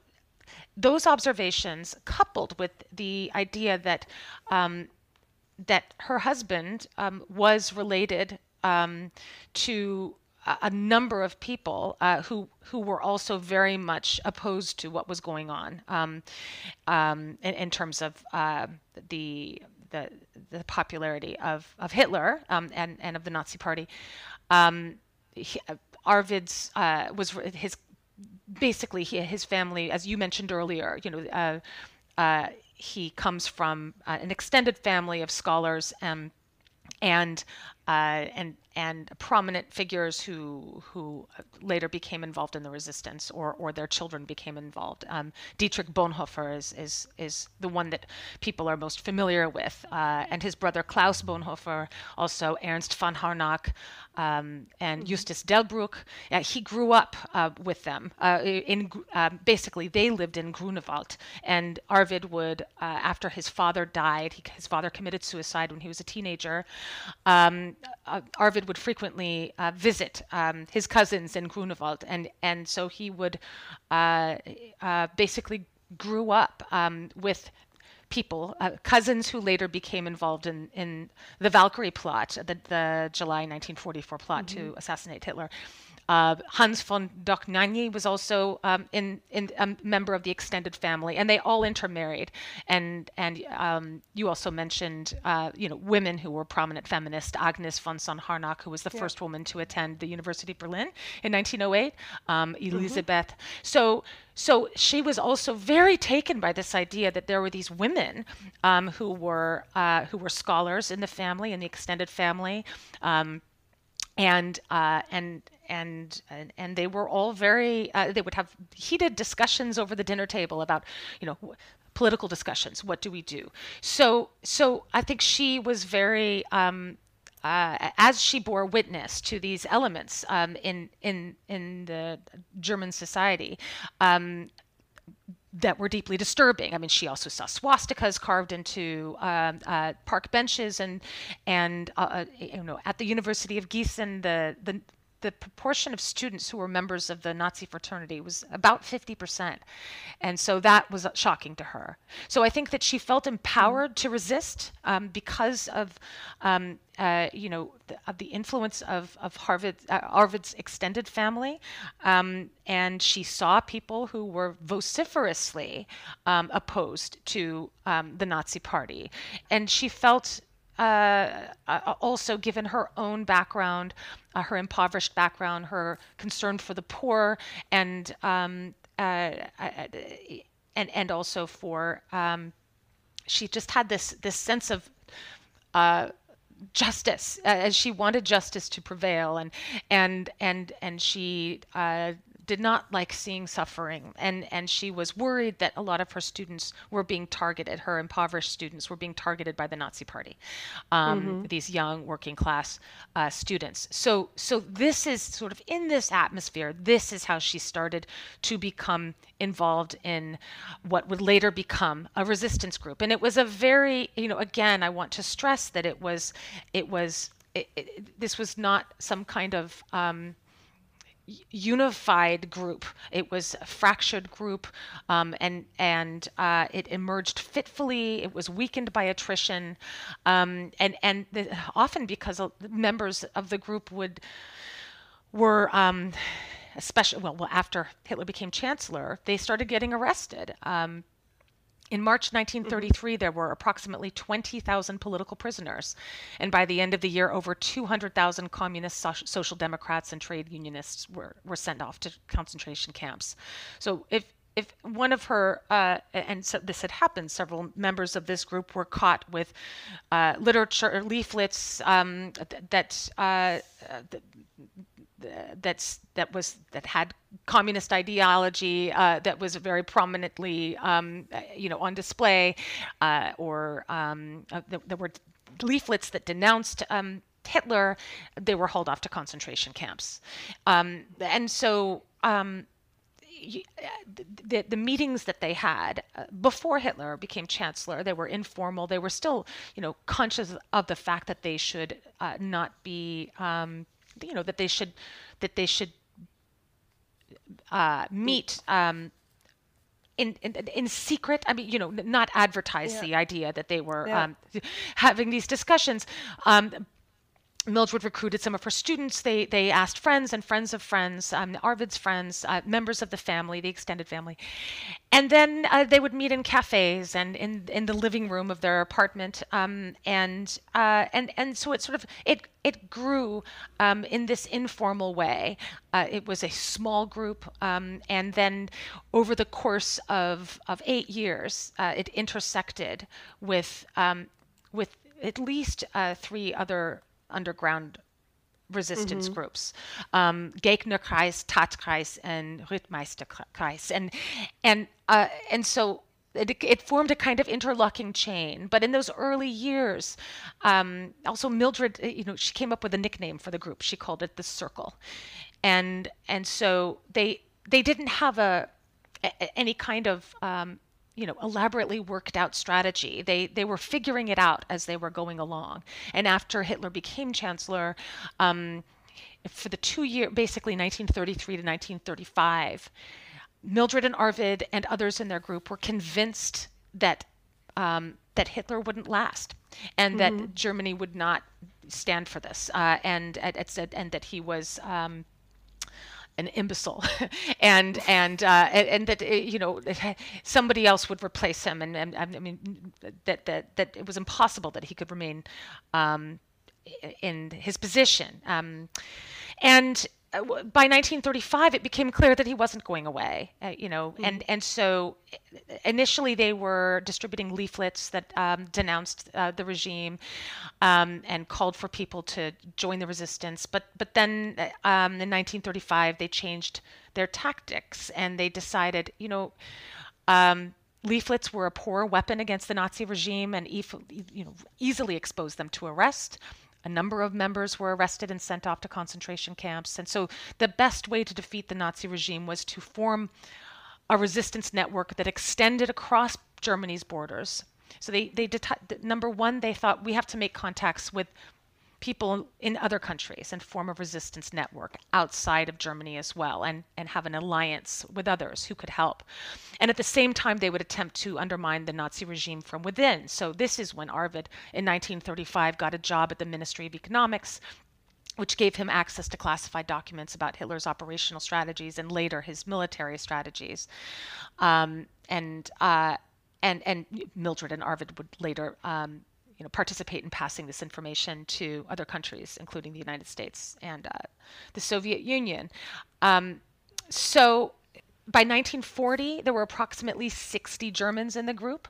those observations coupled with the idea that um, that her husband um, was related um, to a number of people uh, who who were also very much opposed to what was going on um, um, in, in, terms of uh, the, the the popularity of of Hitler um, and and of the Nazi Party. Um, he, Arvid's uh, was his basically he, his family, as you mentioned earlier. You know. Uh, uh, he comes from uh, an extended family of scholars and and uh, and and prominent figures who who later became involved in the resistance or or their children became involved. Um, Dietrich Bonhoeffer is is is the one that people are most familiar with, uh, and his brother Klaus Bonhoeffer, also Ernst von Harnack, um, and mm-hmm. Justus Delbruck. Uh, he grew up uh, with them. Uh, in uh, basically, they lived in Grunewald, and Arvid would, uh, after his father died, he, his father committed suicide when he was a teenager. Um, Arvid would frequently visit um, his cousins in Grunewald, and and so he would basically grew up um, with people, uh, cousins who later became involved in, in the Valkyrie plot, the, the July 1944 plot mm-hmm. to assassinate Hitler. Uh, Hans von Dohnanyi was also um, in, in a member of the extended family, and they all intermarried. And and um, you also mentioned, uh, you know, women who were prominent feminists. Agnes von Zahn-Harnack, who was the yeah. first woman to attend the University of Berlin in 1908. Um, mm-hmm. Mm-hmm. So so she was also very taken by this idea that there were these women um, who were uh, who were scholars in the family in the extended family. Um, and uh, and and and, and they were all very uh, they would have heated discussions over the dinner table about you know political discussions what do we do so so i think she was very um, uh, as she bore witness to these elements um, in in in the German society, um, that were deeply disturbing. I mean, she also saw swastikas carved into um, uh, park benches, and and uh, uh you know, at the University of Gießen, the the the proportion of students who were members of the Nazi fraternity was about 50%. And so that was shocking to her. So I think that she felt empowered to resist um, because of, um, uh, you know, the, of the influence of, of Harvard, uh, Arvid's extended family. Um, and she saw people who were vociferously um, opposed to um, the Nazi party. And she felt uh, uh, also given her own background, uh, her impoverished background, her concern for the poor, and um, uh, uh, and and also for um, she just had this this sense of justice. As she wanted justice to prevail and and and and she did not like seeing suffering and and she was worried that a lot of her students were being targeted. Her impoverished students were being targeted by the nazi party um, mm-hmm. these young working class uh, students. So so this is sort of in this atmosphere this is how she started to become involved in what would later become a resistance group. And it was a very you know again i want to stress that it was it was it, it, this was not some kind of um, unified group. It was a fractured group, um, and and uh, it emerged fitfully. It was weakened by attrition, um, and and the, often because members of the group would were. Um, especially well, well, after Hitler became chancellor, they started getting arrested. Um, in March 1933, mm-hmm. there were approximately 20,000 political prisoners, and by the end of the year, over 200,000 communist, so- social democrats, and trade unionists were, were sent off to concentration camps. So, if if one of her uh, and so this had happened, several members of this group were caught with uh, literature leaflets um, th- that. Uh, th- that's that was that had communist ideology uh, that was very prominently um, you know on display, uh, or um, uh, there, were leaflets that denounced. Um, Hitler, they were hauled off to concentration camps, um, and so um, the, the meetings that they had uh, before Hitler became chancellor, they were informal. They were still, you know, conscious of the fact that they should uh, not be um, you know that they should that they should uh, meet um, in, in, in secret. I mean, you know, not advertise yeah. the idea that they were yeah. um, having these discussions. Um, Mildred recruited some of her students. They they asked friends and friends of friends, um, Arvid's friends, uh, members of the family, the extended family, and then uh, they would meet in cafes and in in the living room of their apartment. Um, and uh, and and so it sort of it it grew um, in this informal way. Uh, it was a small group, um, and then over the course of of eight years, uh, it intersected with um, with at least uh, three other underground resistance mm-hmm. groups, um, Gegnerkreis, Tatkreis, and Rittmeisterkreis, and and uh, and so it, it, formed a kind of interlocking chain. But in those early years, um, also Mildred, uh, you know, she came up with a nickname for the group. She called it the Circle, and and so they they didn't have a, a any kind of um, you know elaborately worked out strategy they they were figuring it out as they were going along and after hitler became chancellor um, for the two year basically 1933 to 1935 mildred and arvid and others in their group were convinced that um, that hitler wouldn't last and mm-hmm. that germany would not stand for this uh, and, and, and that he was um, an imbecile, and and, uh, and that you know somebody else would replace him, and, and I mean that that that it was impossible that he could remain um, in his position, um, and uh, by 1935, it became clear that he wasn't going away. Uh, you know, mm-hmm. and and so initially they were distributing leaflets that um, denounced uh, the regime um, and called for people to join the resistance. But but then uh, um, in 1935 they changed their tactics and they decided, you know. Um, leaflets were a poor weapon against the Nazi regime and e- you know, easily exposed them to arrest. A number of members were arrested and sent off to concentration camps. And so the best way to defeat the Nazi regime was to form a resistance network that extended across Germany's borders. So they, they number one, they thought we have to make contacts with people in other countries and form a resistance network outside of Germany as well and, and have an alliance with others who could help. And at the same time, they would attempt to undermine the Nazi regime from within. So this is when Arvid in 1935 got a job at the Ministry of Economics which gave him access to classified documents about Hitler's operational strategies and later his military strategies. Um, and uh, and and Mildred and Arvid would later um, you know, participate in passing this information to other countries, including the United States and uh, the Soviet Union. Um, so by 1940, there were approximately 60 Germans in the group,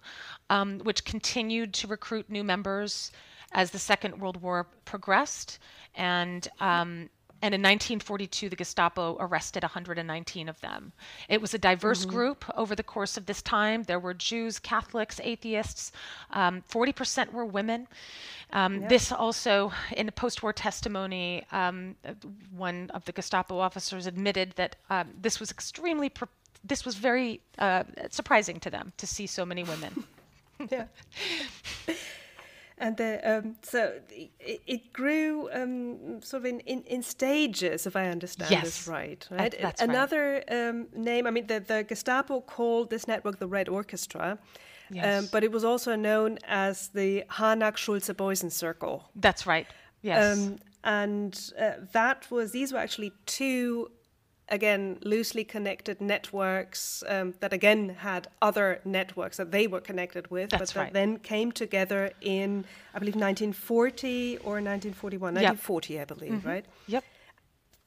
um, which continued to recruit new members as the Second World War progressed. And um, and in 1942, the Gestapo arrested 119 of them. It was a diverse mm-hmm. group over the course of this time. There were Jews, Catholics, atheists. Um, 40% were women. Um, This also, in a post war testimony, um, one of the Gestapo officers admitted that um, this was extremely, pro- this was very uh, surprising to them to see so many women. yeah. And the, um, so it, it grew um, sort of in, in, in, stages, if I understand yes. this right. Right. That's Another right. Um, name. I mean, the, the Gestapo called this network the Red Orchestra. Um, yes. but it was also known as the Harnack Schulze Boysen Circle. That's right. Yes. Um, and uh, that was these were actually two again loosely connected networks um, that again had other networks that they were connected with, That's but right. that then came together in I believe 1940 or 1941, yep. 1940 I believe, mm-hmm. right? Yep.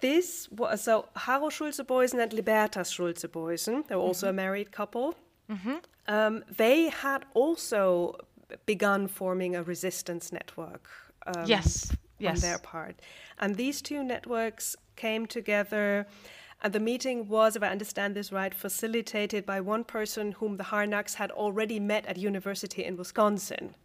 This was so Harro Schulze Boysen and Libertas Schulze Boysen. They were also mm-hmm. a married couple. Mm-hmm. Um, they had also begun forming a resistance network. Um, yes. Yes. On their part. And these two networks came together and the meeting was, if I understand this right, facilitated by one person whom the Harnacks had already met at university in Wisconsin.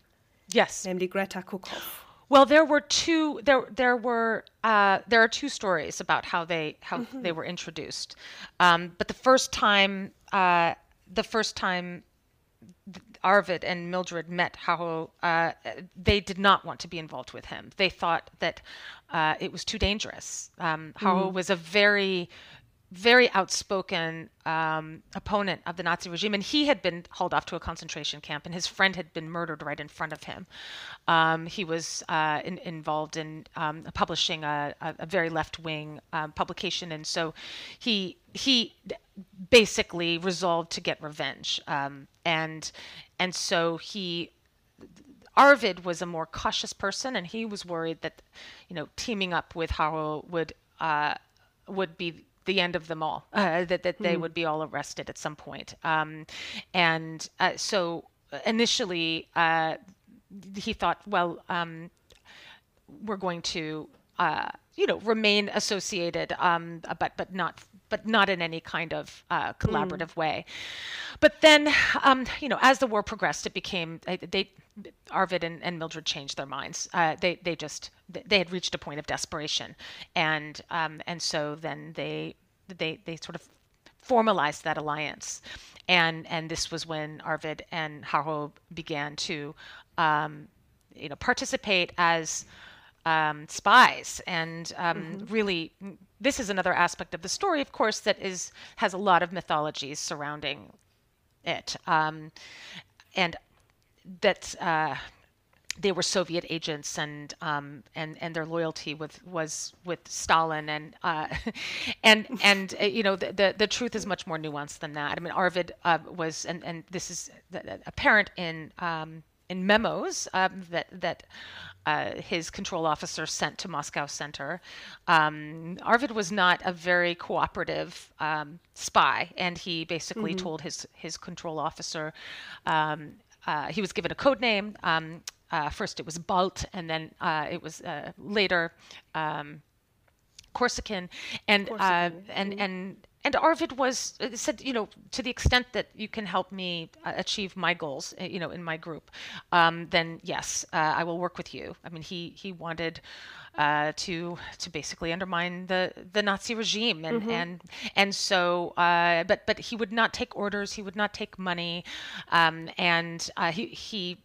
Yes. Namely Greta Kuckhoff. Well, there were two. There, there were. Uh, there are two stories about how they how mm-hmm. they were introduced. Um, but the first time, uh, the first time Arvid and Mildred met how uh, they did not want to be involved with him. They thought that uh, it was too dangerous. Um, mm. was a very very outspoken um, opponent of the Nazi regime, and he had been hauled off to a concentration camp, and his friend had been murdered right in front of him. Um, he was uh, in, involved in um, publishing a, a, very left-wing um, publication, and so he he basically resolved to get revenge, um, and and so he Arvid was a more cautious person, and he was worried that, you know, teaming up with Harro would uh, would be the end of them all. Uh, that that they mm. would be all arrested at some point. Um, and uh, so initially, uh, he thought, well, um, we're going to, uh, you know, remain associated, um, but but not but not in any kind of uh, collaborative mm. way. But then, um, you know, as the war progressed, it became they Arvid and, and Mildred changed their minds. Uh, they they just they had reached a point of desperation, and um, and so then they they they sort of formalized that alliance, and and this was when Arvid and Harro began to um, you know participate as um, spies. And um, mm-hmm. really this is another aspect of the story of course that is has a lot of mythologies surrounding it. Um, and that uh, they were Soviet agents and um, and and their loyalty with was with Stalin and uh, and and uh, you know the, the, the truth is much more nuanced than that. I mean Arvid uh, was and and this is apparent in um, in memos um, that that uh, his control officer sent to Moscow Center. Um, Arvid was not a very cooperative um, spy, and he basically mm-hmm. told his his control officer. Um, uh, he was given a code name. Uh, first, it was Balt, and then uh, it was uh, later um, Corsican, and Corsican. Uh, and mm-hmm. and and Arvid was uh, said, you know, to the extent that you can help me uh, achieve my goals, you know, in my group, um, then yes, uh, I will work with you. I mean, he he wanted uh, to to basically undermine the the Nazi regime, and mm-hmm. and and so, uh, but but he would not take orders. He would not take money, um, and he he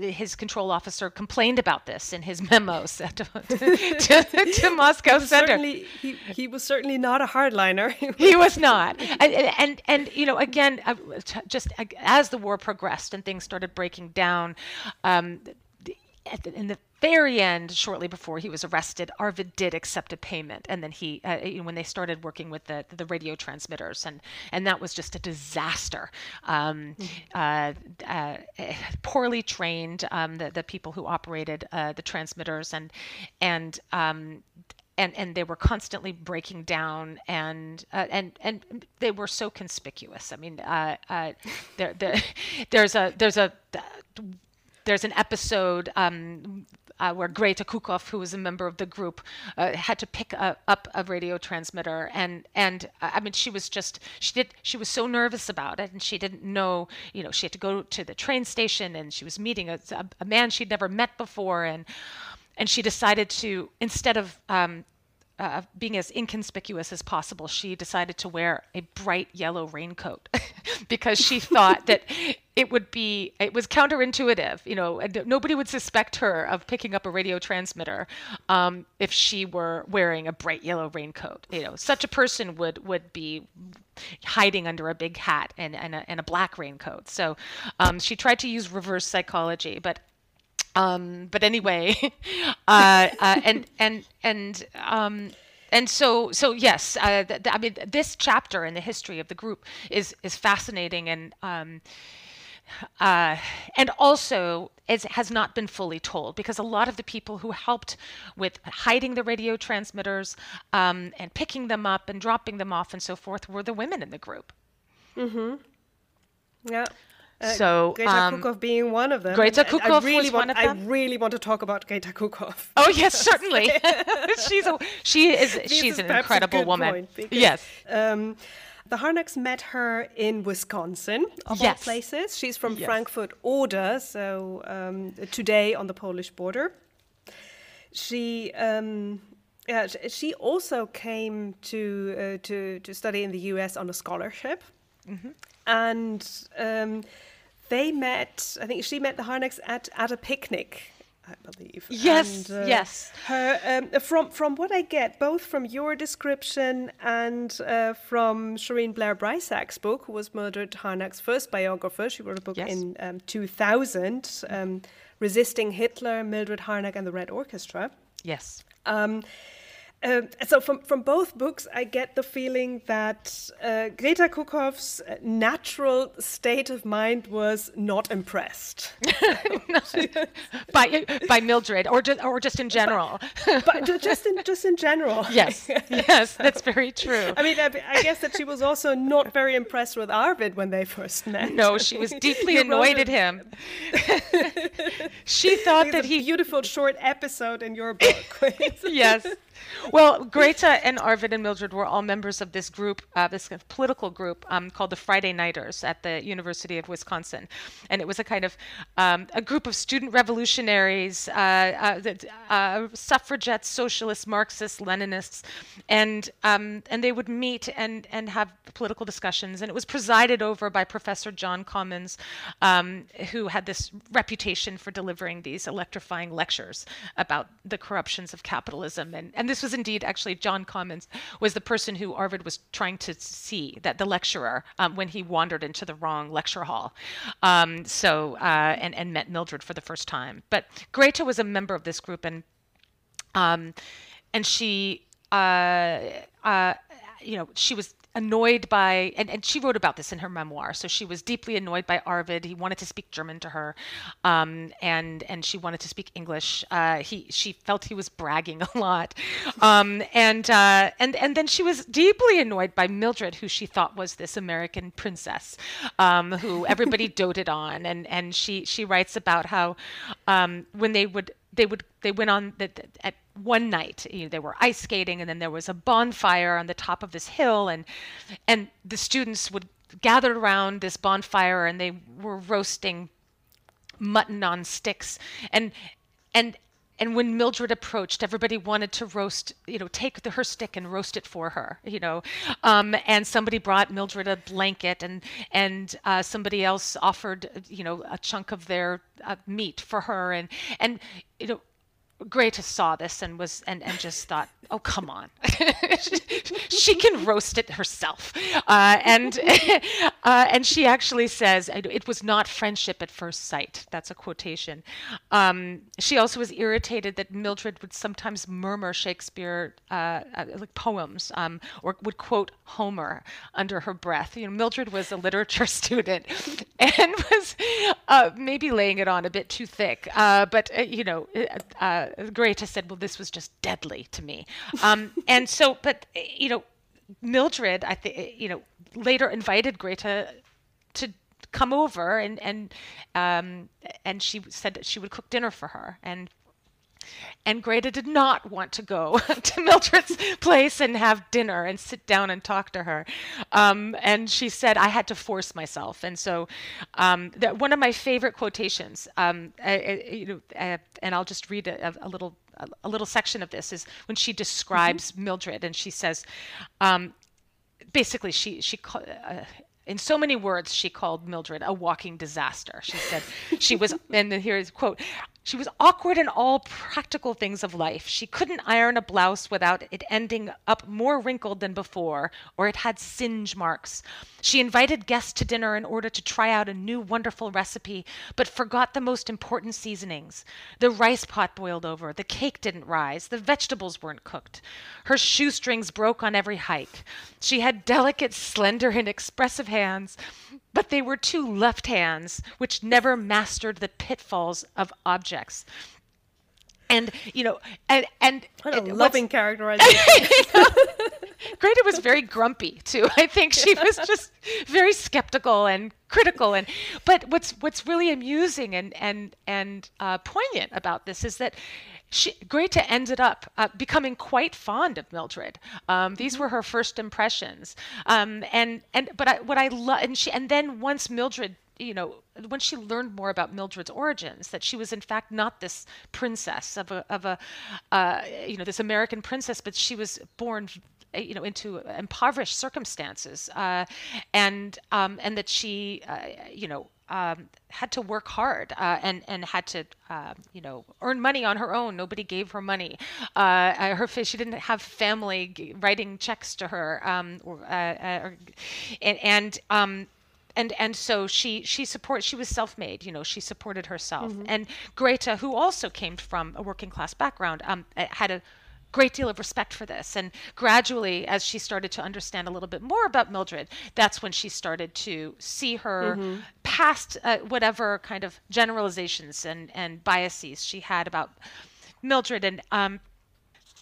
his control officer complained about this in his memos to, to, to Moscow Center. He, he was certainly not a hardliner. he was not. And, and, and, you know, again, uh, just as the war progressed and things started breaking down, um, in the very end, shortly before he was arrested, Arvid did accept a payment, and then he, uh, when they started working with the the radio transmitters, and and that was just a disaster. Um, mm-hmm. uh, uh, poorly trained, um, the the people who operated uh, the transmitters, and and um, and and they were constantly breaking down and uh, and and they were so conspicuous. I mean, uh, uh, there, there there's a there's a there's an episode um, uh, where Greta Kuckhoff, who was a member of the group, uh, had to pick a, up a radio transmitter, and and uh, I mean she was just she did she was so nervous about it, and she didn't know you know she had to go to the train station, and she was meeting a, a man she'd never met before, and and she decided to instead of um, uh, being as inconspicuous as possible, she decided to wear a bright yellow raincoat because she thought that it would be it was counterintuitive. You know, nobody would suspect her of picking up a radio transmitter um, if she were wearing a bright yellow raincoat. You know, such a person would would be hiding under a big hat and, and, a, and a black raincoat. So um, she tried to use reverse psychology, but um, but anyway, uh, uh, and and and um, and so so yes, uh, th- th- I mean this chapter in the history of the group is is fascinating and. Um, uh, and also it has not been fully told because a lot of the people who helped with hiding the radio transmitters um, and picking them up and dropping them off and so forth were the women in the group. Mm-hmm. Yeah. Uh, so Greta um, Kuckhoff being one of them. Greta Kuckhoff I really was want, one of them. I really want to talk about Greta Kuckhoff. Oh yes, certainly. she's a she is this she's is an incredible woman. Because, yes. Um, the Harnacks met her in Wisconsin, of yes. all places. She's from yes. Frankfurt Oder, so um, today on the Polish border. She. Um, yeah, she also came to uh, to to study in the U.S. on a scholarship, mm-hmm. And um, they met. I think she met the Harnacks at at a picnic. I believe. Yes, and, uh, yes. Her, um, from from what I get, both from your description and uh, from Shareen Blair Brysac's book, who was Mildred Harnack's first biographer. She wrote a book yes. in um, 2000, um, "Resisting Hitler: Mildred Harnack and the Red Orchestra." Yes. Um, so from, from both books, I get the feeling that uh, Greta Kuckhoff's natural state of mind was not impressed by by Mildred, or just or just in general. but, but just in just in general. Yes, yes, that's very true. I mean, I, I, guess that she was also not very impressed with Arvid when they first met. No, she was deeply annoyed at him. she thought that he beautiful short episode in your book. yes well, Greta and Arvid and Mildred were all members of this group, uh, this kind of political group um, called the Friday Nighters at the University of Wisconsin, and it was a kind of um, a group of student revolutionaries, uh, uh, uh suffragettes, socialists, Marxists, Leninists, and um, and they would meet and and have political discussions, and it was presided over by Professor John Commons, um, who had this reputation for delivering these electrifying lectures about the corruptions of capitalism, and and and this was indeed actually John Commons was the person who Arvid was trying to see, that the lecturer, um, when he wandered into the wrong lecture hall. Um, so, uh, and, and met Mildred for the first time. But Greta was a member of this group, and um, and she, uh, uh, you know, she was annoyed by and, and she wrote about this in her memoir so she was deeply annoyed by arvid. He wanted to speak german to her um, and and she wanted to speak english. Uh, he she felt he was bragging a lot. Um, and uh, and and then she was deeply annoyed by mildred who she thought was this american princess um, who everybody doted on. And and she she writes about how um, when they would they would they went on the, at one night you know, they were ice skating and then there was a bonfire on the top of this hill and and the students would gathered around this bonfire and they were roasting mutton on sticks and and and when Mildred approached, everybody wanted to roast, you know, take the, her stick and roast it for her, you know. Um, and somebody brought Mildred a blanket, and and uh, somebody else offered, you know, a chunk of their uh, meat for her, and and you know, Greta saw this and was and, and just thought, oh come on, she can roast it herself, uh, and uh, and she actually says it was not friendship at first sight. That's a quotation. Um, she also was irritated that Mildred would sometimes murmur Shakespeare uh, uh like poems um, or would quote Homer under her breath. You know, Mildred was a literature student and was uh, maybe laying it on a bit too thick, uh, but you know Greta said, well, this was just deadly to me. Um, and so, but, you know, Mildred, I think, you know, later invited Greta to come over and, and, um, and she said that she would cook dinner for her. And and Greta did not want to go to Mildred's place and have dinner and sit down and talk to her. Um, and she said, I had to force myself. And so, um, that one of my favorite quotations, um, uh, uh, you know, uh, and I'll just read a, a little a little section of this is when she describes mm-hmm. Mildred and she says, um, basically she she uh, in so many words, she called Mildred a walking disaster. She said she was, and here's quote, she was awkward in all practical things of life. She couldn't iron a blouse without it ending up more wrinkled than before, or it had singe marks. She invited guests to dinner in order to try out a new wonderful recipe, but forgot the most important seasonings. The rice pot boiled over, the cake didn't rise, the vegetables weren't cooked. Her shoestrings broke on every hike. She had delicate, slender, and expressive hands, but they were two left hands which never mastered the pitfalls of objects. And you know, and and, what a and loving characterization. Greta was very grumpy too. I think she was just very skeptical and critical. And but what's what's really amusing and and and uh, poignant about this is that she, Greta ended up uh, becoming quite fond of Mildred. Um, these mm-hmm. were her first impressions, um, and and but I, what I love and she and then once Mildred, you know, when she learned more about Mildred's origins, that she was in fact not this princess of a of a uh, you know this American princess, but she was born uh, you know into impoverished circumstances uh, and um, and that she uh, you know um, had to work hard uh, and and had to uh, you know earn money on her own. Nobody gave her money. Uh, her she didn't have family writing checks to her, um, or, or, and and um, and and so she she support she was self-made you know she supported herself mm-hmm. and greta who also came from a working class background um, had a great deal of respect for this. And gradually, as she started to understand a little bit more about Mildred, that's when she started to see her mm-hmm. past uh, whatever kind of generalizations and, and biases she had about Mildred. And um,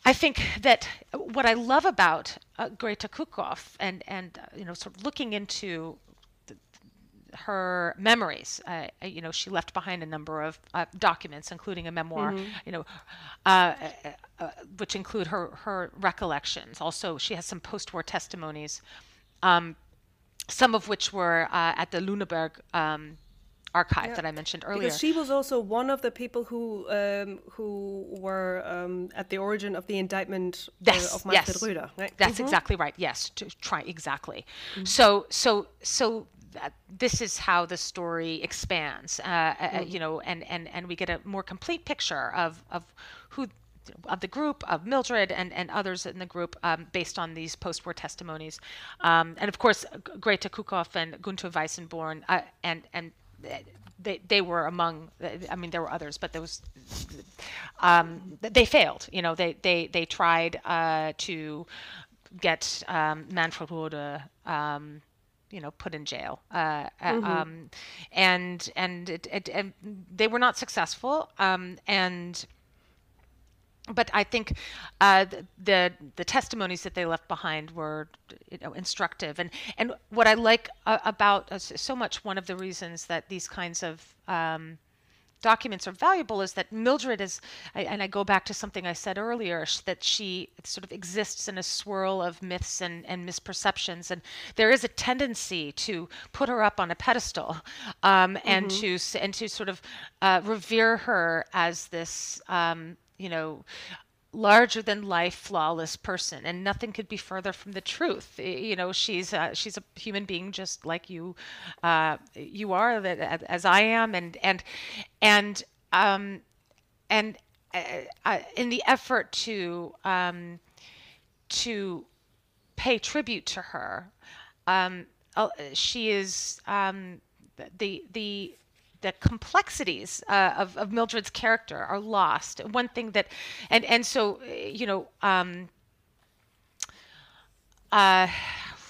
I think that what I love about uh, Greta Kuckhoff and, and uh, you know, sort of looking into her memories. Uh, uh, you know, she left behind a number of uh, documents, including a memoir. Mm-hmm. You know, uh, uh, uh, which include her her recollections. Also, she has some post-war testimonies, um, some of which were at the Lüneburg. Um, archive yeah. that I mentioned earlier. Because she was also one of the people who um, who were um, at the origin of the indictment yes, uh, of Manfred yes. Right? That's mm-hmm. exactly right. Yes, to try exactly. Mm-hmm. So so so this is how the story expands, uh, mm-hmm. uh, you know, and, and, and we get a more complete picture of, of who of the group, of Mildred and, and others in the group, um, based on these post-war testimonies, um, and of course Greta Kuckhoff and Gunther Weisenborn, uh, and and they, they were among i mean there were others but those um, they failed you know they they they tried uh, to get um, Manfred Roeder um, you know put in jail uh, mm-hmm. um, and and, it, it, and they were not successful um, and but I think uh, the the testimonies that they left behind were you know, instructive, and and what I like uh, about uh, so much one of the reasons that these kinds of um, documents are valuable is that Mildred is, and I go back to something I said earlier, that she sort of exists in a swirl of myths and, and misperceptions, and there is a tendency to put her up on a pedestal, um, and mm-hmm. to and to sort of uh, revere her as this. Um, you know, larger than life flawless person and nothing could be further from the truth. You know she's uh, she's a human being just like you uh, you are that as I am and and and um and uh, uh, in the effort to um to pay tribute to her um uh, she is um the the the complexities uh, of, of Mildred's character are lost. One thing that, and and so you know, um, uh,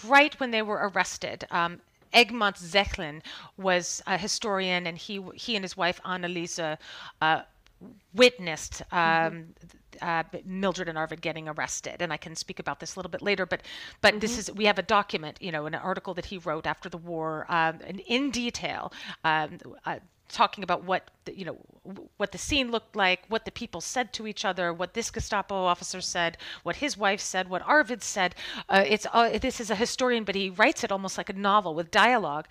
right when they were arrested, um, Egmont Zechlin was a historian, and he he and his wife Anneliese uh, witnessed um, mm-hmm. uh, Mildred and Arvid getting arrested, and I can speak about this a little bit later. But but mm-hmm. this is we have a document, you know, an article that he wrote after the war, um, and in detail. Um, uh, talking about what the, you know what the scene looked like what the people said to each other what this gestapo officer said what his wife said what arvid said. Uh, it's uh, this is a historian but he writes it almost like a novel with dialogue.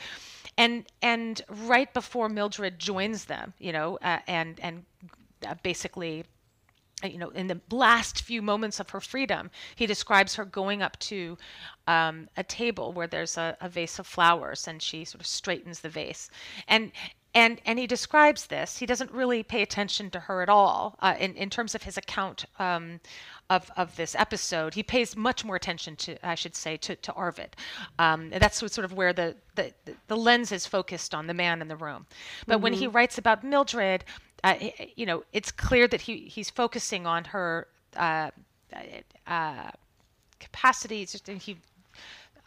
And and right before mildred joins them you know uh, and and uh, basically uh, you know, in the last few moments of her freedom, he describes her going up to um, a table where there's a, a, vase of flowers, and she sort of straightens the vase, and and and he describes this. He doesn't really pay attention to her at all uh, in in terms of his account um, of, of this episode. He pays much more attention to, I should say, to, to Arvid. Um, that's sort of where the, the, the lens is focused on the man in the room. But mm-hmm. when he mm-hmm. writes about Mildred, uh, you know, it's clear that he, he's focusing on her uh, uh, capacities. He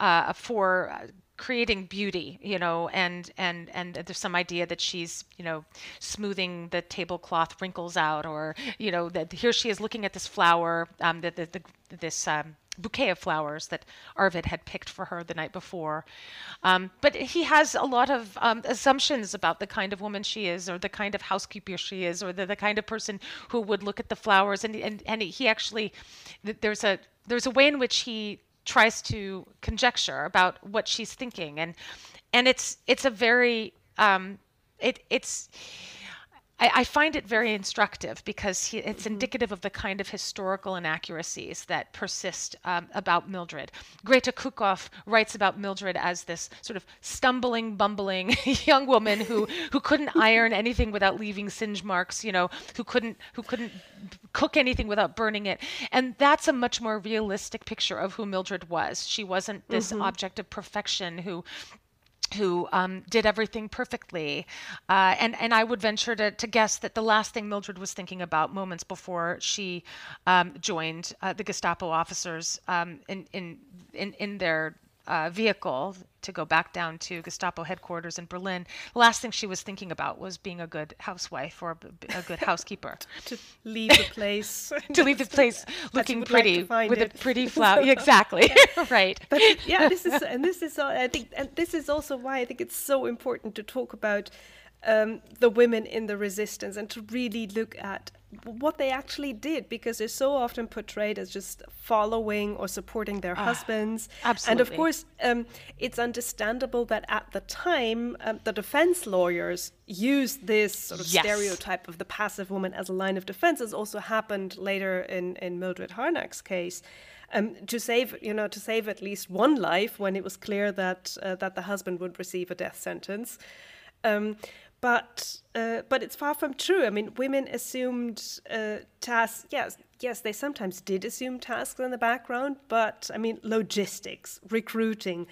uh, for creating beauty, you know, and and and there's some idea that she's, you know, smoothing the tablecloth wrinkles out, or you know, that here she is looking at this flower, um, the, the, the this um, bouquet of flowers that Arvid had picked for her the night before. Um, but he has a lot of um, assumptions about the kind of woman she is, or the kind of housekeeper she is, or the, the kind of person who would look at the flowers. And and and he actually, there's a there's a way in which he tries to conjecture about what she's thinking. And and it's it's a very um, it it's I, I, find it very instructive because he, it's mm-hmm. indicative of the kind of historical inaccuracies that persist um, about Mildred. Grete Kuckhoff writes about Mildred as this sort of stumbling, bumbling young woman who, who couldn't iron anything without leaving singe marks, you know, who couldn't who couldn't cook anything without burning it. And that's a much more realistic picture of who Mildred was. She wasn't this mm-hmm. object of perfection who who um, did everything perfectly. Uh, and, and I would venture to, to guess that the last thing Mildred was thinking about moments before she um, joined uh, the Gestapo officers um, in, in, in, in their uh, vehicle to go back down to Gestapo headquarters in Berlin, the last thing she was thinking about was being a good housewife or a, good housekeeper. to leave the place. to leave the place looking pretty like with it. a pretty flower. exactly. right. But yeah, this is and this is uh, I think and this is also why I think it's so important to talk about um, the women in the resistance and to really look at what they actually did because they're so often portrayed as just following or supporting their uh, husbands. Absolutely. And of course, um, it's understandable that at the time, um, the defense lawyers used this sort of yes. stereotype of the passive woman as a line of defense, as also happened later in, in Mildred Harnack's case. Um, to save, you know, to save at least one life when it was clear that uh, that the husband would receive a death sentence. Um, but uh, but it's far from true. I mean, women assumed uh, tasks, yes, yes, they sometimes did assume tasks in the background, but I mean, logistics, recruiting,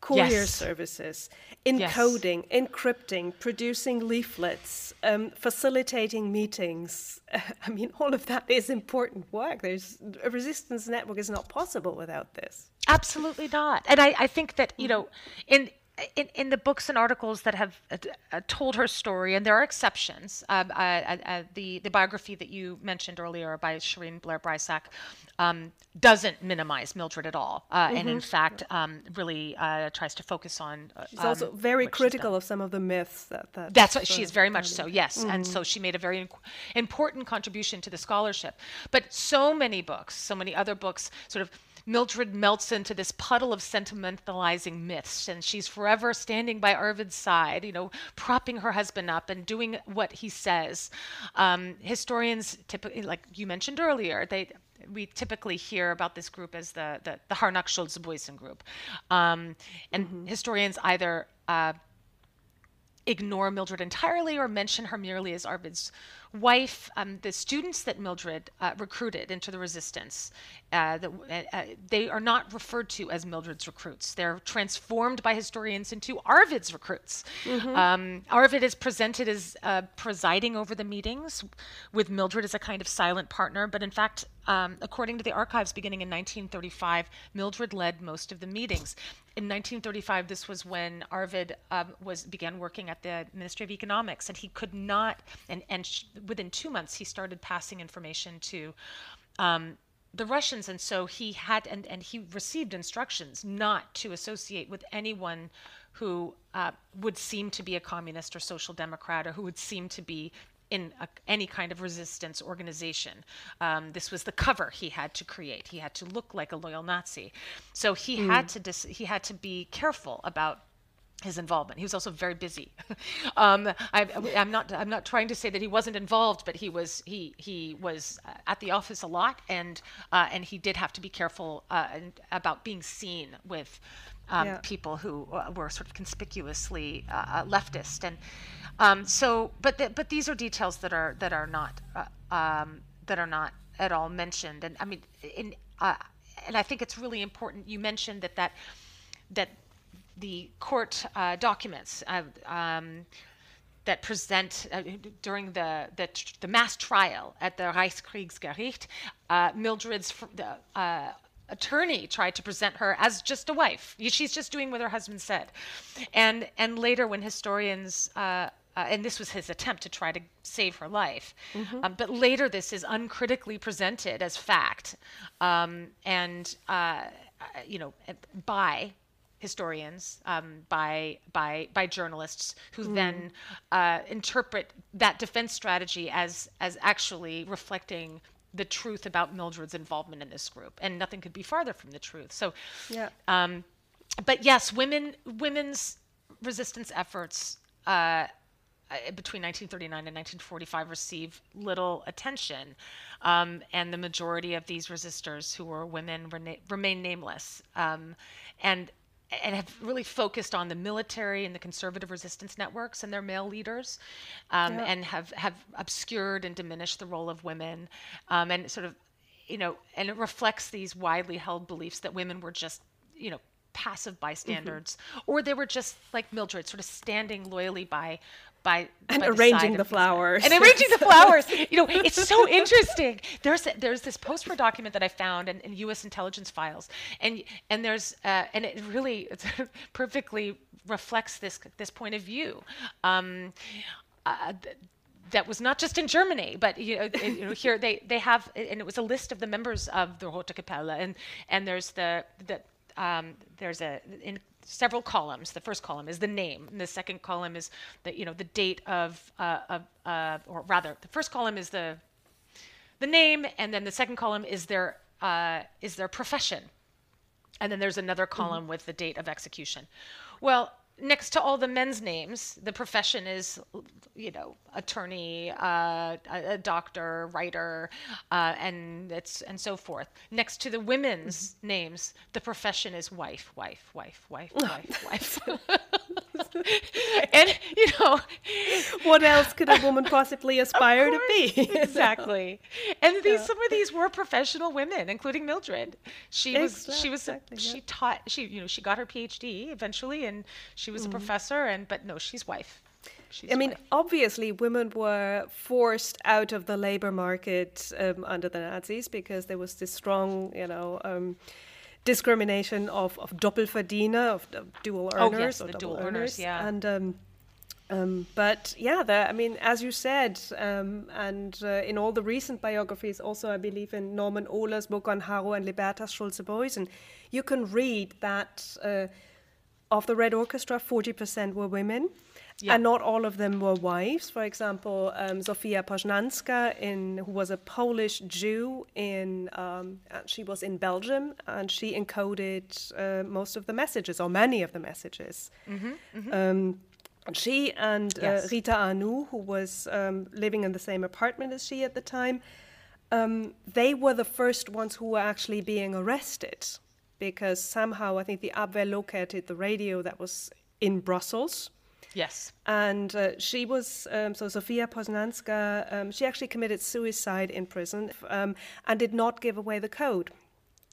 courier Yes. services, encoding, encrypting, producing leaflets, um, facilitating meetings. I mean, all of that is important work. There's a resistance network is not possible without this. Absolutely not. And I, I think that, you know, in in, in the books and articles that have uh, uh, told her story, and there are exceptions. Um, uh, uh, uh, the the biography that you mentioned earlier by Shareen Blair Brysac um, doesn't minimize Mildred at all, uh, and in fact, um, really uh, tries to focus on. uh, She's also um, very critical of some of the myths that. that That's what she is very much so, yes. And so she made a very inc- important contribution to the scholarship. But so many books, so many other books, sort of Mildred melts into this puddle of sentimentalizing myths, and she's forever standing by Arvid's side, you know, propping her husband up and doing what he says. Um, historians, typically, like you mentioned earlier, they we typically hear about this group as the the, the Harnack Schulze Boysen group, um, and historians either. Uh, ignore Mildred entirely or mention her merely as Arvid's wife. Um, the students that Mildred uh, recruited into the resistance, uh, the, uh, uh, they are not referred to as Mildred's recruits. They're transformed by historians into Arvid's recruits. Um, Arvid is presented as uh, presiding over the meetings, with Mildred as a kind of silent partner. But in fact, um, according to the archives beginning in 1935, Mildred led most of the meetings. In 1935, this was when Arvid um, was began working at the Ministry of Economics, and he could not. And and sh- within two months, he started passing information to um, the Russians, and so he had and and he received instructions not to associate with anyone who uh, would seem to be a communist or social democrat, or who would seem to be in a, any kind of resistance organization. Um, this was the cover he had to create. He had to look like a loyal Nazi, so he had to dis- he had to be careful about his involvement. He was also very busy. um, I, I'm not. I'm not trying to say that he wasn't involved, but he was. He he was uh, at the office a lot, and uh, and he did have to be careful uh, and, about being seen with um, Yeah. people who uh, were sort of conspicuously uh, uh, leftist. And um, so, but the, but these are details that are that are not uh, um, that are not at all mentioned. And I mean, in and I think it's really important. You mentioned that that that the court uh, documents uh, um, that present uh, during the, the the mass trial at the Reichskriegsgericht, uh, Mildred's the, uh, attorney tried to present her as just a wife. She's just doing what her husband said, and and later when historians. Uh, uh, and this was his attempt to try to save her life. Um, but later, this is uncritically presented as fact, um, and uh, you know, by historians, um, by by by journalists, who then uh, interpret that defense strategy as as actually reflecting the truth about Mildred's involvement in this group, and nothing could be farther from the truth. So, Yeah. um, but yes, women women's resistance efforts uh, uh, between 1939 and 1945 receive little attention, um, and the majority of these resistors who were women rena- remain nameless, um, and and have really focused on the military and the conservative resistance networks and their male leaders, um, Yeah. and have have obscured and diminished the role of women, um, and sort of you know, and it reflects these widely held beliefs that women were just, you know, passive bystanders, or they were just like Mildred, sort of standing loyally by, by And by the arranging the of flowers. and arranging the flowers. You know, it's so interesting. There's there's this post-war document that I found in, in U.S. intelligence files, and and there's uh, and it really it's perfectly reflects this this point of view. Um, uh, th- that was not just in Germany, but you know, you know, here they, they have, and it was a list of the members of the Rote Kapelle, and and there's the the um, there's a in several columns. The first column is the name, and the second column is the you know the date of uh, of uh, or rather the first column is the the name, and then the second column is their uh, is their profession and then there's another column with the date of execution. Well, next to all the men's names, the profession is, you know, attorney, uh, a, a doctor, writer, uh, and it's and so forth. Next to the women's names, the profession is wife, wife, wife, wife, wife, wife. and you know, what else could a woman possibly aspire to be? exactly. And these some of these were professional women, including Mildred. She was she was Exactly, yeah. she taught she you know she got her PhD eventually, and she was a professor. And but no, she's wife. She's I mean, wife. obviously, women were forced out of the labor market um, under the Nazis because there was this strong, you know, um, discrimination of, of Doppelverdiener, of, of dual Oh, earners yes, or the dual earners, yeah. And um, um, but yeah, the, I mean, as you said, um, and uh, in all the recent biographies, also I believe in Norman Ohler's book on Harro and Libertas Schulze-Boysen, you can read that uh, of the Red Orchestra, 40% were women. Yeah. And not all of them were wives. For example, um, Zofia Poznanska, in, who was a Polish Jew, in um, she was in Belgium, and she encoded uh, most of the messages, or many of the messages. Um, and she and Mm-hmm, Yes. uh, Rita Arnould, who was um, living in the same apartment as she at the time, um, they were the first ones who were actually being arrested because somehow I think the Abwehr located the radio that was in Brussels. Yes, And uh, she was, um, so Zofia Poznanska, um, she actually committed suicide in prison um, and did not give away the code.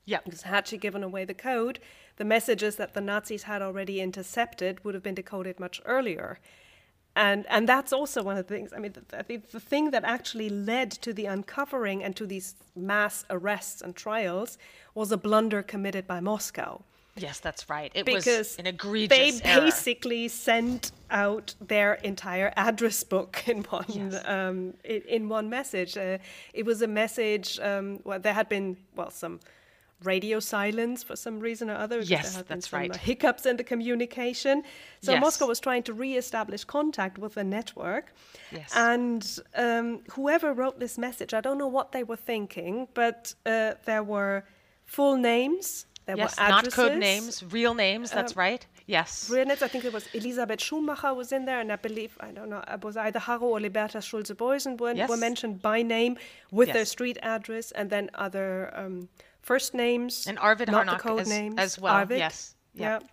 yeah, Because had she given away the code, the messages that the Nazis had already intercepted would have been decoded much earlier. And, and that's also one of the things, I mean, the, I think the thing that actually led to the uncovering and to these mass arrests and trials was a blunder committed by Moscow yes. That's right. It because was an egregious they error. basically sent out their entire address book in one Yes. um, in, in one message. Uh, it was a message. Um, well, there had been well some radio silence for some reason or other. Yes, there had been that's some, uh, right. hiccups in the communication. So Yes. Moscow was trying to re-establish contact with the network. Yes. And um, whoever wrote this message, I don't know what they were thinking, but uh, there were full names. There Yes, were not code names, real names. That's right. Yes. Brilliant. I think it was Elisabeth Schumacher was in there, and I believe I don't know it was either Harro or Libertas Schulze Boysen were, Yes. were mentioned by name with their street address, and then other um, first names And Arvid not the code as- names as well, Arvid, yes. Yeah. Yep.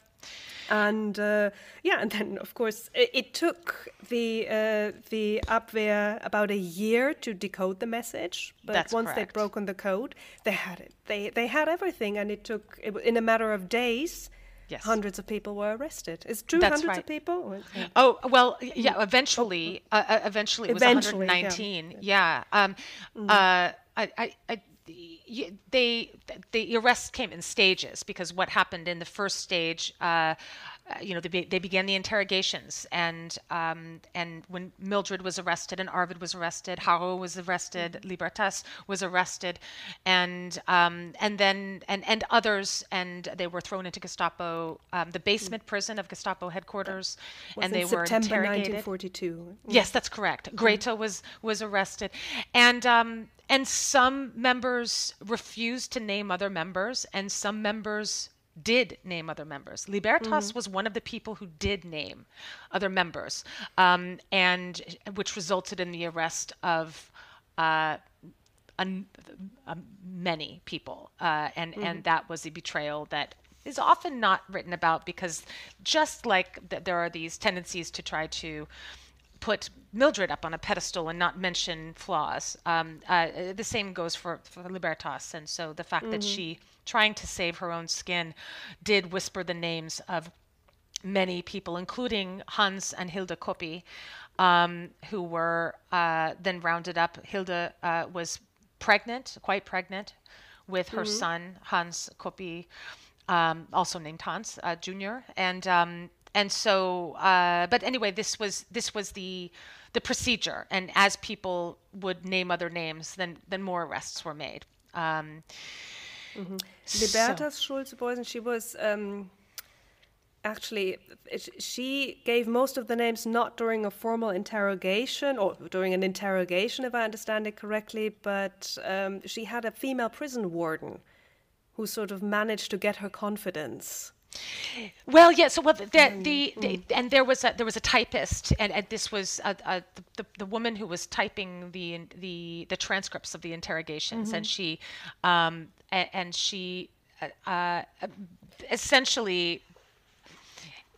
And uh, yeah, and then of course it, it took the uh, the Abwehr about a year to decode the message. But That's once correct. they'd broken the code, they had it. They they had everything, and it took it, in a matter of days. Yes. Hundreds of people were arrested. Is it true? Hundreds right. of people? Oh well, yeah. Eventually, uh, uh, eventually it was Eventually, 119. Yeah. Um, uh, I, I, they, the arrests came in stages because what happened in the first stage, uh, you know, they, be, they began the interrogations, and um, and when Mildred was arrested and Arvid was arrested, Harro was arrested, Libertas was arrested, and um, and then and and others, and they were thrown into Gestapo, um, the basement prison of Gestapo headquarters, Was and they were September interrogated. 1942. Yes, that's correct. Greta was was arrested, and um, and some members refused to name other members, and some members did name other members. Libertas was one of the people who did name other members, um, and which resulted in the arrest of. Uh, un, um, many people, uh, and and that was a betrayal that is often not written about because just like th- there are these tendencies to try to put Mildred up on a pedestal and not mention flaws. Um, uh, the same goes for, for Libertas, and so the fact that she, trying to save her own skin, did whisper the names of many people, including Hans and Hilda Coppi, um, who were uh, then rounded up. Hilda uh, was pregnant, quite pregnant, with her son Hans Coppi, um, also named Hans uh, Jr. And um, and so, uh, but anyway, this was this was the the procedure. And as people would name other names, then then more arrests were made. Um, so- Libertas Schulze Boysen, she was um, actually, she gave most of the names not during a formal interrogation or during an interrogation, if I understand it correctly, but um, she had a female prison warden who sort of managed to get her confidence. Well, yeah. So, well, the, the, the and there was a there was a typist, and, and this was a, a, the, the woman who was typing the the the transcripts of the interrogations, and she, um, and, and she, uh, uh, essentially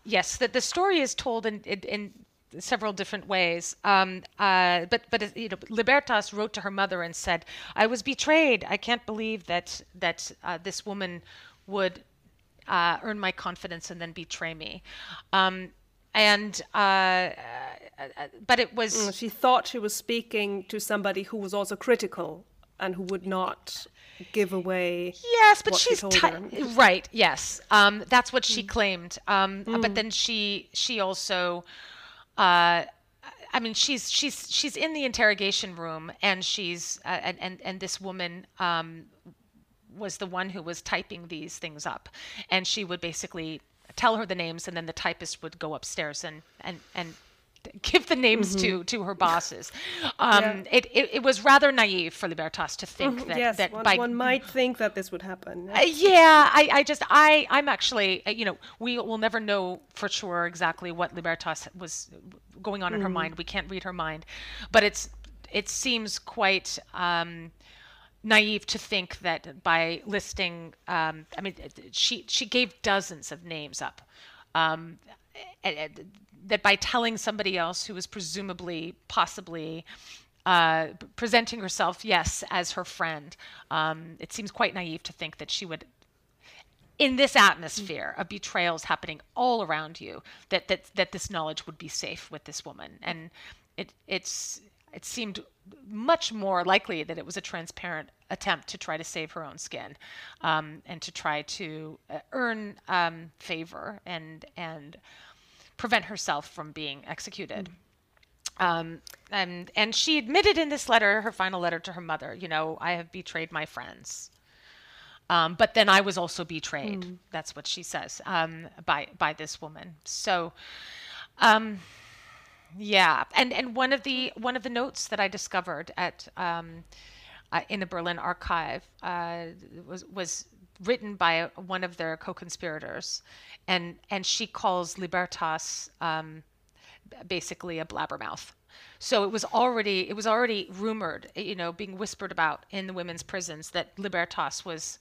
yes, that the story is told in, in, in several different ways. Um, uh, but but you know, Libertas wrote to her mother and said, "I was betrayed. I can't believe that that uh, this woman would uh, earn my confidence and then betray me." Um, and uh, uh, but it was Mm, She thought she was speaking to somebody who was also critical and who would not give away. Yes, but she's her. right. Yes, um, that's what Mm. she claimed. Um, But then she she also, uh, I mean, she's she's she's in the interrogation room, and she's uh, and and and this woman. Um, was the one who was typing these things up and she would basically tell her the names and then the typist would go upstairs and and and give the names to to her bosses um Mm-hmm. Yeah. it, it it was rather naive for libertas to think that yes, that one, by one might think that this would happen. uh, yeah, I, I just I I'm actually uh, you know we will never know for sure exactly what Libertas was going on in her mind. We can't read her mind, but it's it seems quite um, naive to think that by listing um, I mean she she gave dozens of names up. Um, and- and that by telling somebody else who was presumably possibly uh, presenting herself, yes, as her friend. Um, it seems quite naive to think that she would, in this atmosphere of betrayals happening all around you, that that that this knowledge would be safe with this woman. And it it's it seemed much more likely that it was a transparent attempt to try to save her own skin, um, and to try to uh, earn um, favor and and prevent herself from being executed. Um, and and she admitted in this letter, her final letter to her mother, you know, I have betrayed my friends. Um, but then I was also betrayed. That's what she says um, by by this woman. So, um, yeah, and and one of the one of the notes that I discovered at um, uh, in the Berlin archive uh, was was written by one of their co-conspirators, and and she calls Libertas um, basically a blabbermouth. So it was already it was already rumored, you know, being whispered about in the women's prisons that Libertas was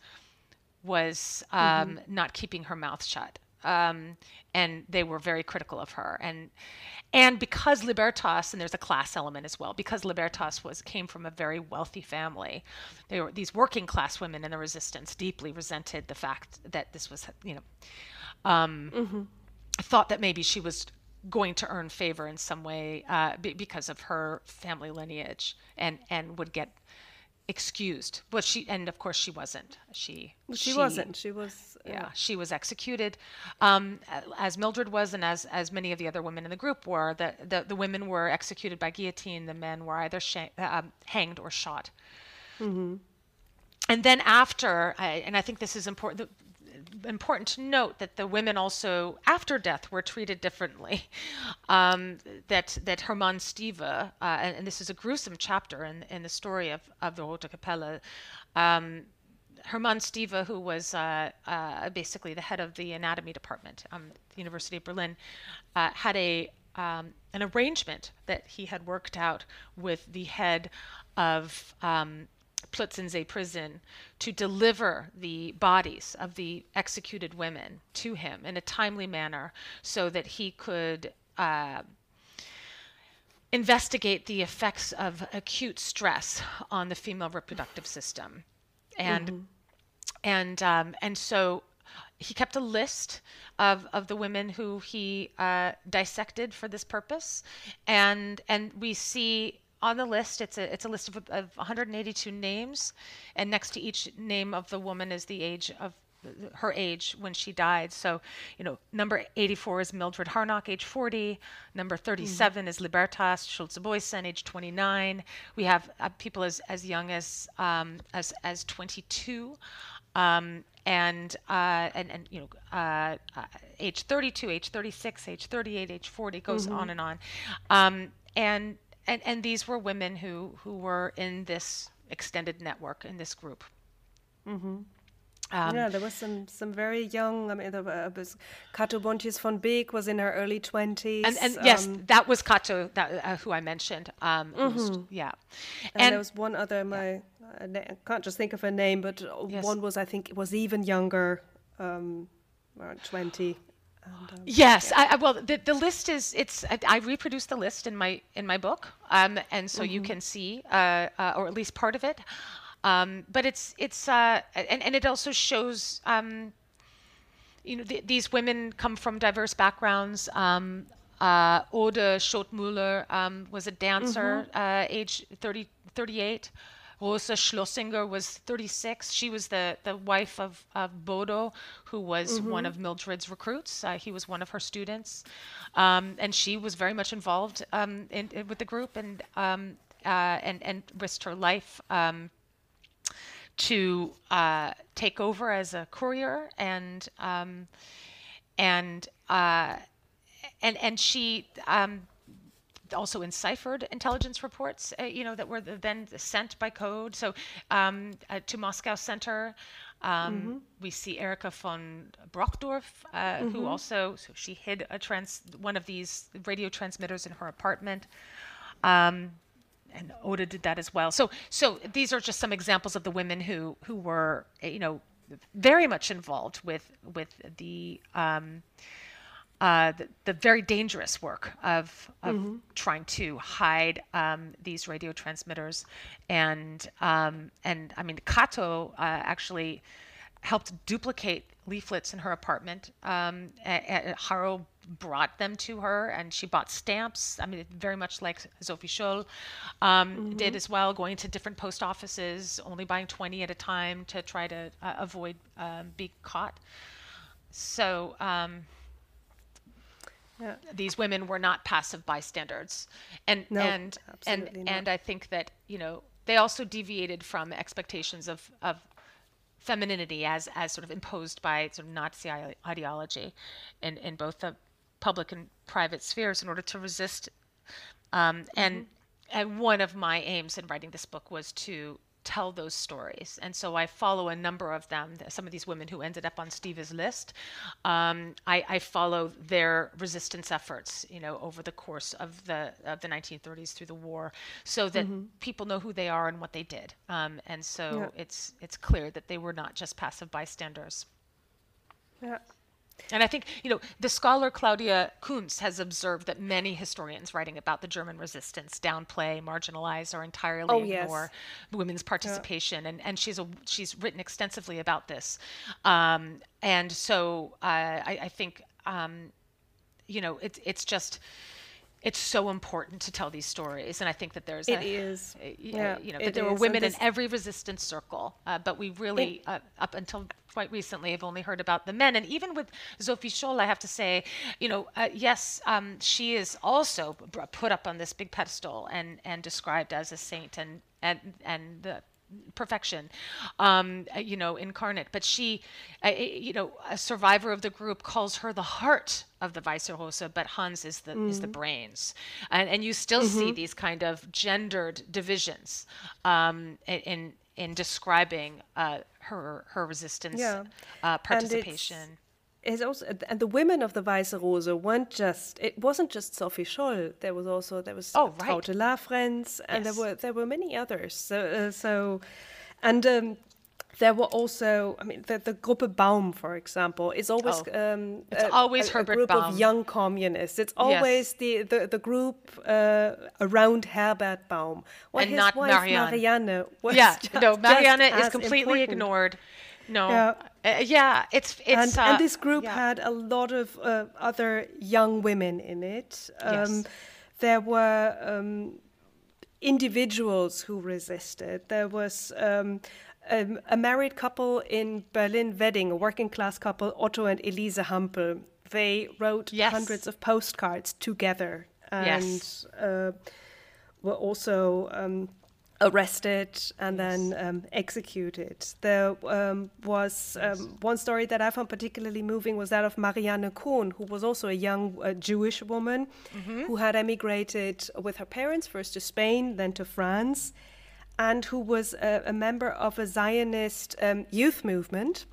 was um, not keeping her mouth shut, um, and they were very critical of her. And and because Libertas, and there's a class element as well, because Libertas was came from a very wealthy family, they were these working class women in the resistance deeply resented the fact that this was, you know, um, thought that maybe she was going to earn favor in some way uh, be- because of her family lineage, and and would get excused. But she, and of course, she wasn't. She She, wasn't. She was. uh, yeah, she was executed, um, as Mildred was, and as as many of the other women in the group were. The the, the women were executed by guillotine. The men were either sha- um, hanged or shot. And then after, I, and I think this is important. Important to note that the women also, after death, were treated differently. Um, that that Hermann Stieve, uh, and, and this is a gruesome chapter in in the story of of the Rote Kapelle. Um, Hermann Stieve, who was uh, uh, basically the head of the anatomy department um, at the University of Berlin, uh, had a um, an arrangement that he had worked out with the head of um, Plötzensee prison to deliver the bodies of the executed women to him in a timely manner so that he could uh, investigate the effects of acute stress on the female reproductive system. And and um, and so he kept a list of, of the women who he uh, dissected for this purpose. And and we see on the list it's a it's a list of, of 182 names and next to each name of the woman is the age of her age when she died. So, you know, number 84 is Mildred Harnack, age 40. Number 37 is Libertas Schulze Boysen, age 29. We have uh, people as, as young as um, as as 22. Um, and uh, and and you know, uh, uh, age 32, age 36, age 38, age 40 goes on and on, um, and and and these were women who who were in this extended network in this group. Um, yeah, there was some some very young. I mean, there was Kato Bontjes von Beek was in her early twenties, and and yes, that was Kato, that uh, who I mentioned. Um, who was- yeah, and, there was one other. My I I can't just think of her name, but uh, Yes. one was I think was even younger, um, around twenty. And, um, Yes, I, I, well, the, the list is it's I, I reproduce the list in my in my book, um, and so you can see, uh, uh, or at least part of it. Um, but it's it's uh, and and it also shows, um, you know, th- these women come from diverse backgrounds. Um, uh, Oda Schottmüller um, was a dancer, uh, age 30, 38. Rosa Schlösinger was 36. She was the, the wife of, of Bodo, who was one of Mildred's recruits. Uh, he was one of her students. Um, and she was very much involved um, in, in- with the group and, um, uh, and, and risked her life um, to uh, take over as a courier and um, and uh, and and she also enciphered intelligence reports, uh, you know, that were then sent by code. So um, uh, to Moscow Center, um, we see Erika von Brockdorff, uh, who also so she hid a trans one of these radio transmitters in her apartment. Um, and Oda did that as well. So, so these are just some examples of the women who who were, you know, very much involved with with the um, uh, the, the very dangerous work of, of trying to hide um, these radio transmitters, and um, and I mean Kato uh, actually helped duplicate leaflets in her apartment. Um, a- a- Harro brought them to her, and she bought stamps. I mean, very much like Sophie Scholl um, did as well, going to different post offices, only buying 20 at a time to try to uh, avoid um, being caught. So. Yeah. these women were not passive bystanders and No, and and not. and i think that you know they also deviated from expectations of of femininity as as sort of imposed by sort of nazi ideology in in both the public and private spheres in order to resist um, and Mm-hmm. and one of my aims in writing this book was to tell those stories. And so i follow a number of them some of these women who ended up on Stieve's list. Um, I, I follow their resistance efforts you know over the course of the of the 1930s through the war so that people know who they are and what they did. Um, and so Yeah. it's it's clear that they were not just passive bystanders. Yeah. And I think, you know, the scholar Claudia Koonz has observed that many historians writing about the German resistance downplay, marginalize, or entirely Oh, yes. ignore women's participation. And, and she's, a, she's written extensively about this. Um, and so uh, I, I think, um, you know, it's it's just, it's so important to tell these stories. And I think that there's It a, is. y- Yeah, you know, that there were is. And women in every resistance circle, uh, but we really, uh, up until quite recently, have only heard about the men. And even with Sophie Scholl, I have to say, you know, uh, yes, um, she is also put up on this big pedestal and and described as a saint and and and the perfection um uh, you know incarnate but she uh, you know a survivor of the group calls her the heart of the Weiße Rose, but Hans is the is the brains, and and you still see these kind of gendered divisions um, in- in in describing uh, her her resistance Yeah. uh, And participation. It's also and the women of the Weiße Rose weren't just it wasn't just Sophie Scholl. There was also there was Oh, right. Traute Lafrenz, and there were there were many others. So uh, so, and um, there were also I mean the the Gruppe Baum, for example, is always Oh, um, it's a- always a, Herbert a group Baum. of young communists. It's always the, the the group uh, around Herbert Baum. Well, And his not wife Marianne. Marianne was yeah, just, no, Marianne is completely important. ignored. No, Yeah. Uh, yeah, it's it's and, uh, and this group yeah. had a lot of uh, other young women in it. Um, Yes. There were um, individuals who resisted. There was um, um, a married couple in Berlin Wedding, a working class couple, Otto and Elise Hampel. They wrote Yes. hundreds of postcards together and Yes. uh, were also um, arrested and then um, executed. There um, was um, one story that I found particularly moving was that of Marianne Cohn, who was also a young uh, Jewish woman who had emigrated with her parents first to Spain, then to France, and who was a, a member of a Zionist um, youth movement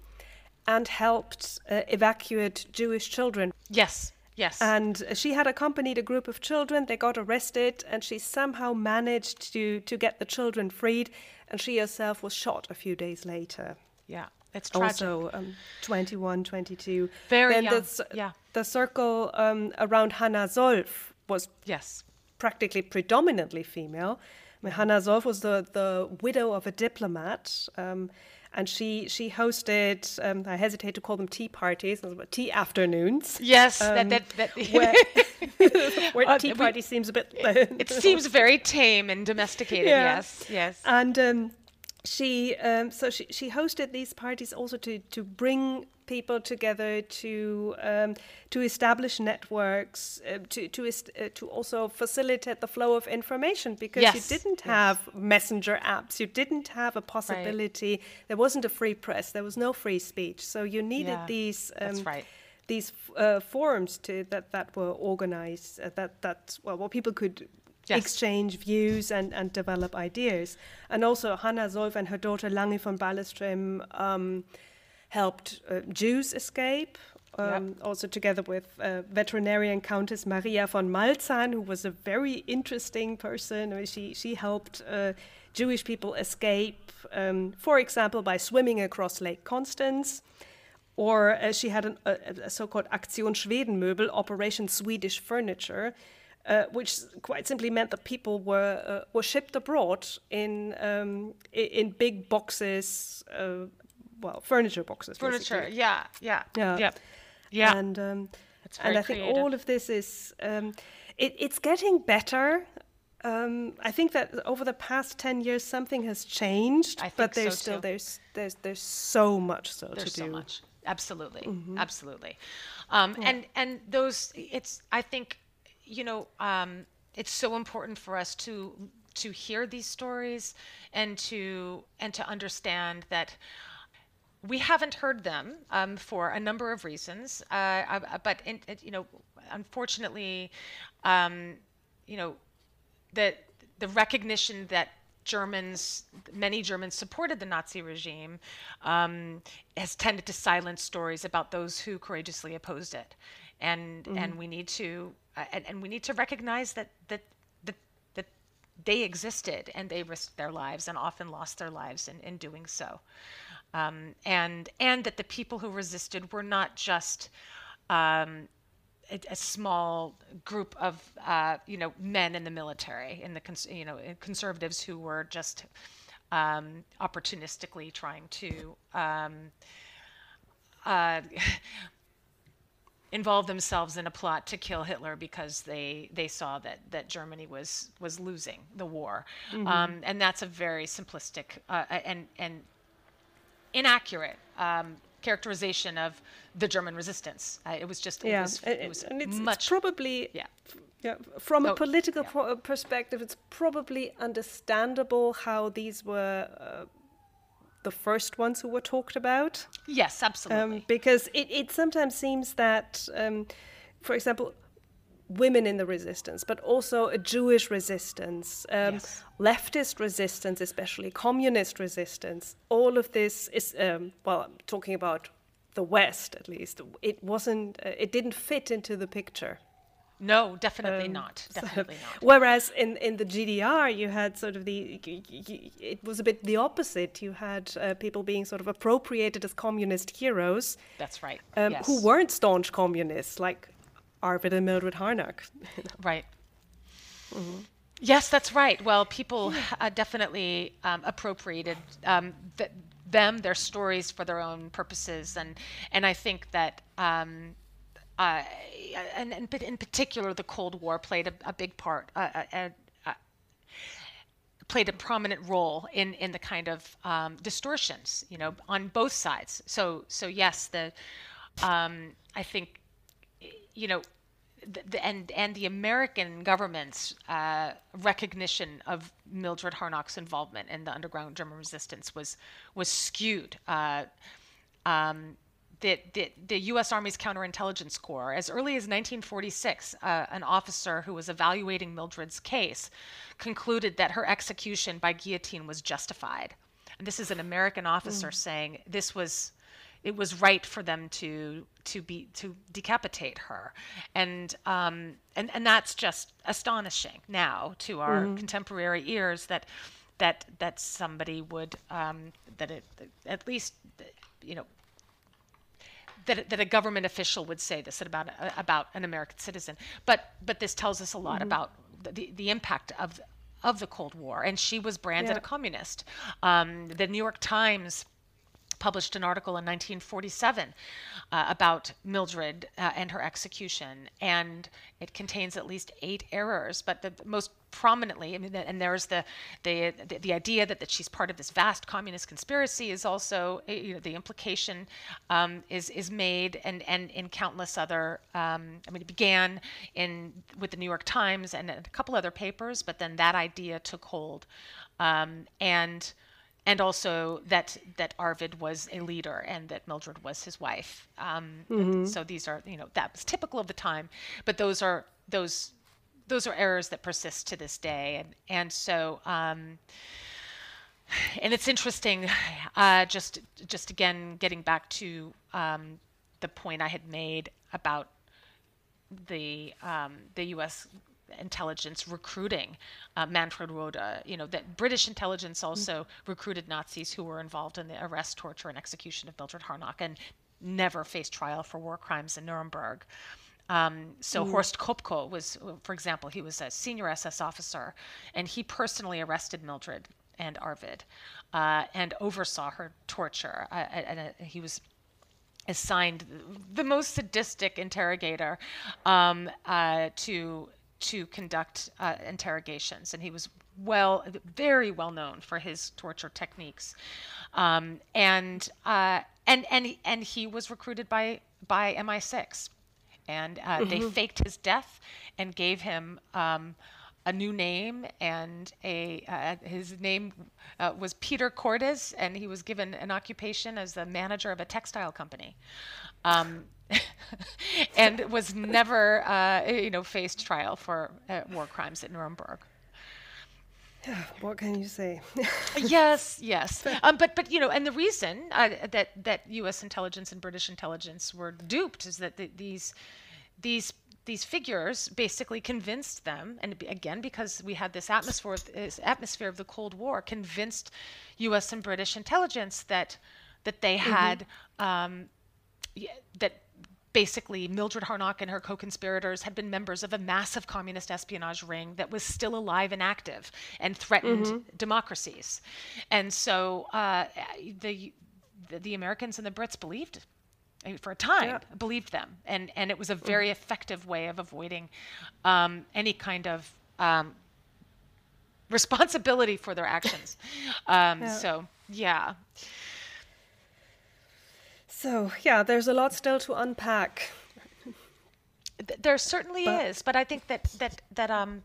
and helped uh, evacuate Jewish children. Yes, yes, and she had accompanied a group of children. They got arrested, and she somehow managed to, to get the children freed. And she herself was shot a few days later. yeah, it's tragic. Also, um, 21, 22. Very then young, There's, yeah. the circle um, around Hannah Solf was Yes. practically predominantly female. I mean, Hannah Solf was the, the widow of a diplomat, um, and she she hosted. Um, I hesitate to call them tea parties, tea afternoons. Yes, that that, that where, where Uh, tea we- party seems a bit. it seems very tame and domesticated. Yeah. Yes, yes. And um, she, um, so she, she hosted these parties also to, to bring people together to um, to establish networks uh, to to uh, to also facilitate the flow of information because Yes, you didn't yes. have messenger apps. You didn't have a possibility. There wasn't a free press. There was no free speech. So you needed Yeah, these um, right. these uh, forums to that that were organized uh, that that well where people could Yes. exchange views and, and develop ideas. And also Hannah Solf and her daughter Lagi von Ballestrem um, helped uh, Jews escape. Um, Also together with uh, veterinarian Countess Maria von Maltzan, who was a very interesting person. I mean, she she helped uh, Jewish people escape, um, for example, by swimming across Lake Constance. Or uh, she had an, a, a so-called Aktion Schwedenmöbel, Operation Swedish Furniture, uh, which quite simply meant that people were uh, were shipped abroad in um, in big boxes, uh, well, furniture boxes. Furniture. basically. Yeah, yeah, Yeah. yeah, yeah. And um, It's and very I think creative. all of this is um, it, it's getting better. Um, I think that over the past ten years, something has changed, I think but there's so, still too. there's there's there's so much still There's to so do. much. Absolutely, Mm-hmm. absolutely. Um, And and those, it's. I think, you know, um, it's so important for us to to hear these stories and to and to understand that we haven't heard them um, for a number of reasons. Uh, I- but in, you know, unfortunately, um, you know, the the recognition that Germans, many Germans supported the Nazi regime, um, has tended to silence stories about those who courageously opposed it, and and we need to uh, and, and we need to recognize that that that that they existed and they risked their lives and often lost their lives in, in doing so, um, and and that the people who resisted were not just um, a, a small group of uh, you know men in the military in the cons- you know conservatives who were just um, opportunistically trying to um, uh, involve themselves in a plot to kill Hitler because they they saw that that Germany was was losing the war, um, and that's a very simplistic uh, and and inaccurate um, characterization of the German resistance. Uh, it was just it Yeah, was, and, it was and it's, much it's probably yeah. yeah, from a Oh, political yeah. pro- perspective, it's probably understandable how these were uh, the first ones who were talked about. Yes, absolutely. Um, because it, it sometimes seems that, um, for example, women in the resistance, but also a Jewish resistance, um, Yes. leftist resistance, especially communist resistance, all of this is, um, well, I'm talking about the West at least, it wasn't, uh, it didn't fit into the picture. No, definitely Um, not. Definitely not. Whereas in, in the GDR, you had sort of the, it was a bit the opposite. You had uh, people being sort of appropriated as communist heroes That's right. um, yes. who weren't staunch communists, like Arvid and Mildred Harnack. Right. Mm-hmm. Yes, that's right. Well, people uh, definitely um, appropriated um, th- them, their stories for their own purposes, and and I think that. And, but in particular, the Cold War played a, a big part, uh, uh, uh, played a prominent role in in the kind of um, distortions, you know, on both sides. So so yes, the um, I think you know, the, the, and and the American government's uh, recognition of Mildred Harnack's involvement in the underground German resistance was was skewed. Uh, um, the, the, the U.S. Army's counterintelligence corps, as early as 1946, uh, an officer who was evaluating Mildred's case concluded that her execution by guillotine was justified. And this is an American officer saying this was it was right for them to to be to decapitate her and um and and that's just astonishing now to our contemporary ears that that that somebody would um that it at least you know that, that a government official would say this about about an American citizen. But but this tells us a lot mm-hmm. about the, the impact of of the Cold War. And she was branded yeah. a communist. Um, the New York Times published an article in 1947 uh, about Mildred uh, and her execution, and it contains at least eight errors. But the most prominently, I mean, and there's the the the, the idea that, that she's part of this vast communist conspiracy is also eh, you know, the implication um, is is made, and and in countless other. Um, I mean, it began in with the New York Times and a couple other papers, but then that idea took hold, um, and and also that that Arvid was a leader and that Mildred was his wife. Um, mm-hmm. So these are you know that was typical of the time, but those are those those are errors that persist to this day, and and so. Um, and it's interesting, uh, just just again getting back to um, the point I had made about the um, the U.S intelligence recruiting uh, Manfred Roeder. You know that British intelligence mm. also mm-hmm. recruited Nazis who were involved in the arrest, torture, and execution of Mildred Harnack, and never faced trial for war crimes in Nuremberg. Um, so mm. Horst Kopkow was, for example, he was a senior SS officer, and he personally arrested Mildred and Arvid, uh, and oversaw her torture. Uh, and uh, he was assigned the most sadistic interrogator um, uh, to to conduct uh, interrogations, and he was well, very well known for his torture techniques, um, and uh, and and and he was recruited by by MI6, and uh, mm-hmm. they faked his death and gave him. Um, a new name and a uh, his name uh, was Peter Cordes and he was given an occupation as the manager of a textile company. Um, and was never, uh, you know, faced trial for uh, war crimes at Nuremberg. What can you say? yes, yes, um, but but you know, and the reason uh, that that U.S. intelligence and British intelligence were duped is that the, these these these figures basically convinced them, and again because we had this atmosphere this atmosphere of the Cold War, convinced U.S. and British intelligence that that they mm-hmm. had um, that basically Mildred Harnack and her co-conspirators had been members of a massive communist espionage ring that was still alive and active and threatened mm-hmm. democracies. And so uh, the, the, the Americans and the Brits believed for a time yeah. believed them and and it was a very mm. effective way of avoiding um, any kind of um, responsibility for their actions um, yeah. so yeah so, yeah, there's a lot still to unpack. There certainly but, is, but I think that that that um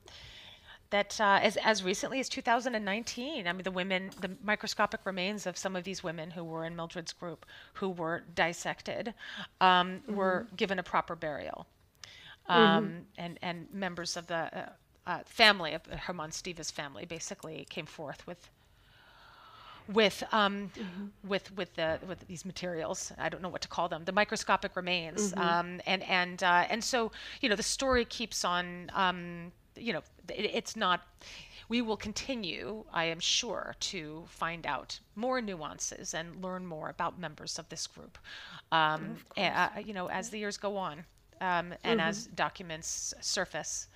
that uh, as as recently as 2019, I mean, the women, the microscopic remains of some of these women who were in Mildred's group, who were dissected, um, mm-hmm. were given a proper burial, um, mm-hmm. and and members of the uh, uh, family of Hermann Stieve's family basically came forth with with um, mm-hmm. with with the with these materials. I don't know what to call them. The microscopic remains, mm-hmm. um, and and uh, and so you know the story keeps on. Um, you know, it, it's not. We will continue, I am sure, to find out more nuances and learn more about members of this group. Um, uh, you know, as the years go on, um, and mm-hmm. as documents surface.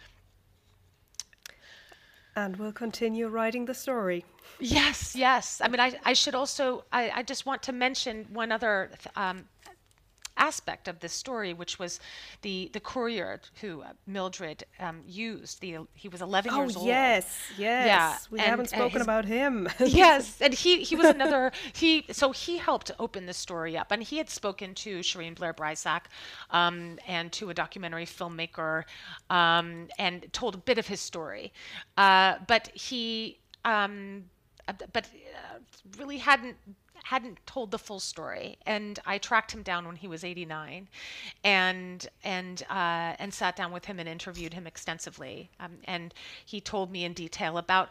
And we'll continue writing the story. Yes, yes. I mean, I, I should also, I, I just want to mention one other um, aspect of this story, which was the the courier who uh, Mildred um, used. The he was 11 oh, years old. yes, yes. Yeah, we and, haven't spoken his, about him. yes, and he he was another he. So he helped open the story up, and he had spoken to Shareen Blair Brysac, um, and to a documentary filmmaker, um, and told a bit of his story, uh, but he. Um, uh, but uh, really hadn't hadn't told the full story, and I tracked him down when he was 89, and and uh, and sat down with him and interviewed him extensively. Um, and he told me in detail about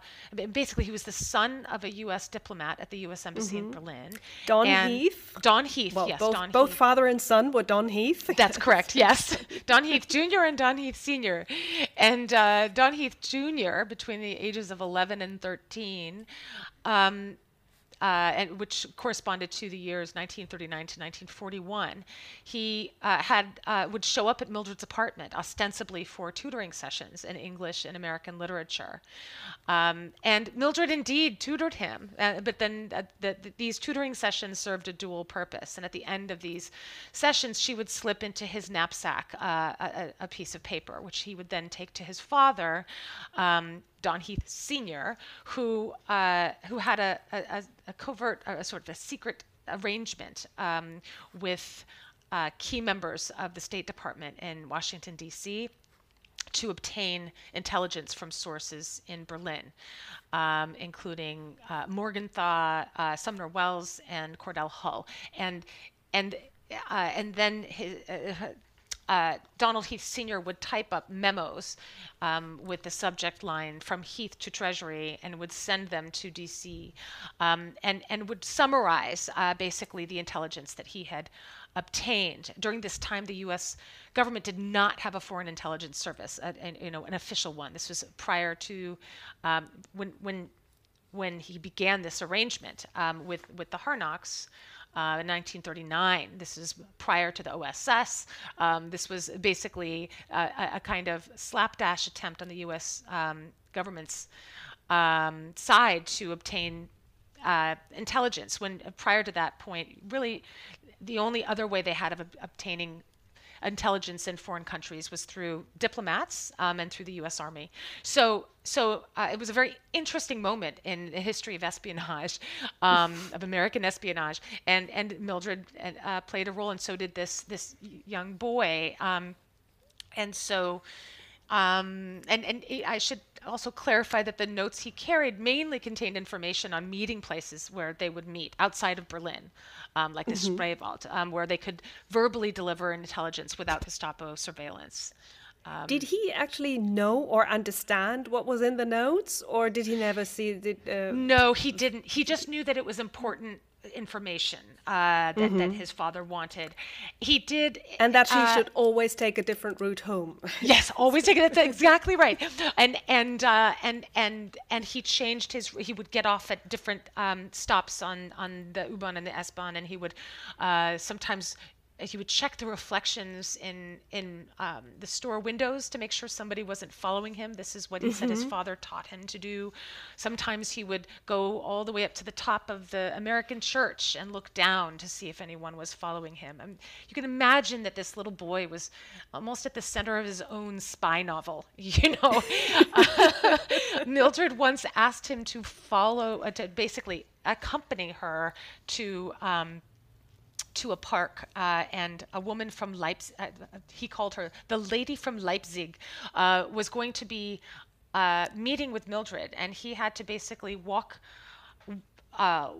basically he was the son of a U.S. diplomat at the U.S. Embassy mm-hmm. in Berlin. Don Heath. Don Heath. Well, yes, both, Don both Heath. father and son were Don Heath. That's correct. Yes, Don Heath Jr. and Don Heath Sr. And uh, Don Heath Jr. between the ages of 11 and 13. Um, and which corresponded to the years 1939 to 1941, he uh, had uh, would show up at Mildred's apartment ostensibly for tutoring sessions in English and American literature, um, and Mildred indeed tutored him. Uh, but then uh, the, the, these tutoring sessions served a dual purpose, and at the end of these sessions, she would slip into his knapsack uh, a, a, piece of paper, which he would then take to his father. Um, Don Heath Sr., who uh, who had a, a, a covert, a sort of a secret arrangement um, with uh, key members of the State Department in Washington D.C. to obtain intelligence from sources in Berlin, um, including uh, Morgenthau, uh, Sumner Welles, and Cordell Hull, and and uh, and then his, uh, Donald Heath Sr. would type up memos um, with the subject line from Heath to Treasury and would send them to DC um, and, and would summarize uh, basically the intelligence that he had obtained. During this time, the U.S. government did not have a foreign intelligence service, uh, and, you know, an official one. This was prior to um, when, when, when he began this arrangement um, with, with the Harnacks uh, in 1939. This is prior to the OSS. Um, this was basically a, a, kind of slapdash attempt on the U.S. Um, government's um, side to obtain uh, intelligence. When prior to that point, really, the only other way they had of obtaining intelligence in foreign countries was through diplomats um, and through the U.S. Army. So, so uh, it was a very interesting moment in the history of espionage, um, of American espionage, and and Mildred uh, played a role, and so did this this young boy, um, and so. Um, and and I should also clarify that the notes he carried mainly contained information on meeting places where they would meet outside of Berlin, um, like the mm-hmm. Spreewald, um, where they could verbally deliver intelligence without Gestapo surveillance. Um, did he actually know or understand what was in the notes, or did he never see the? Uh, no, he didn't. He just knew that it was important information uh, that, mm-hmm. that his father wanted. He did, and that he uh, should always take a different route home. yes, always take it. That's exactly right. And and uh, and and and he changed his. He would get off at different um, stops on on the U-Bahn and the S-Bahn, and he would uh, sometimes he would check the reflections in in um, the store windows to make sure somebody wasn't following him. This is what he mm-hmm. said his mm-hmm. father taught him to do. Sometimes he would go all the way up to the top of the American church and look down to see if anyone was following him. Mean, you can imagine that this little boy was almost at the center of his own spy novel. You know, Mildred once asked him to follow, uh, to basically accompany her to. Um, to a park, uh, and a woman from Leipzig, uh, he called her the lady from Leipzig, uh, was going to be uh, meeting with Mildred, and he had to basically walk uh,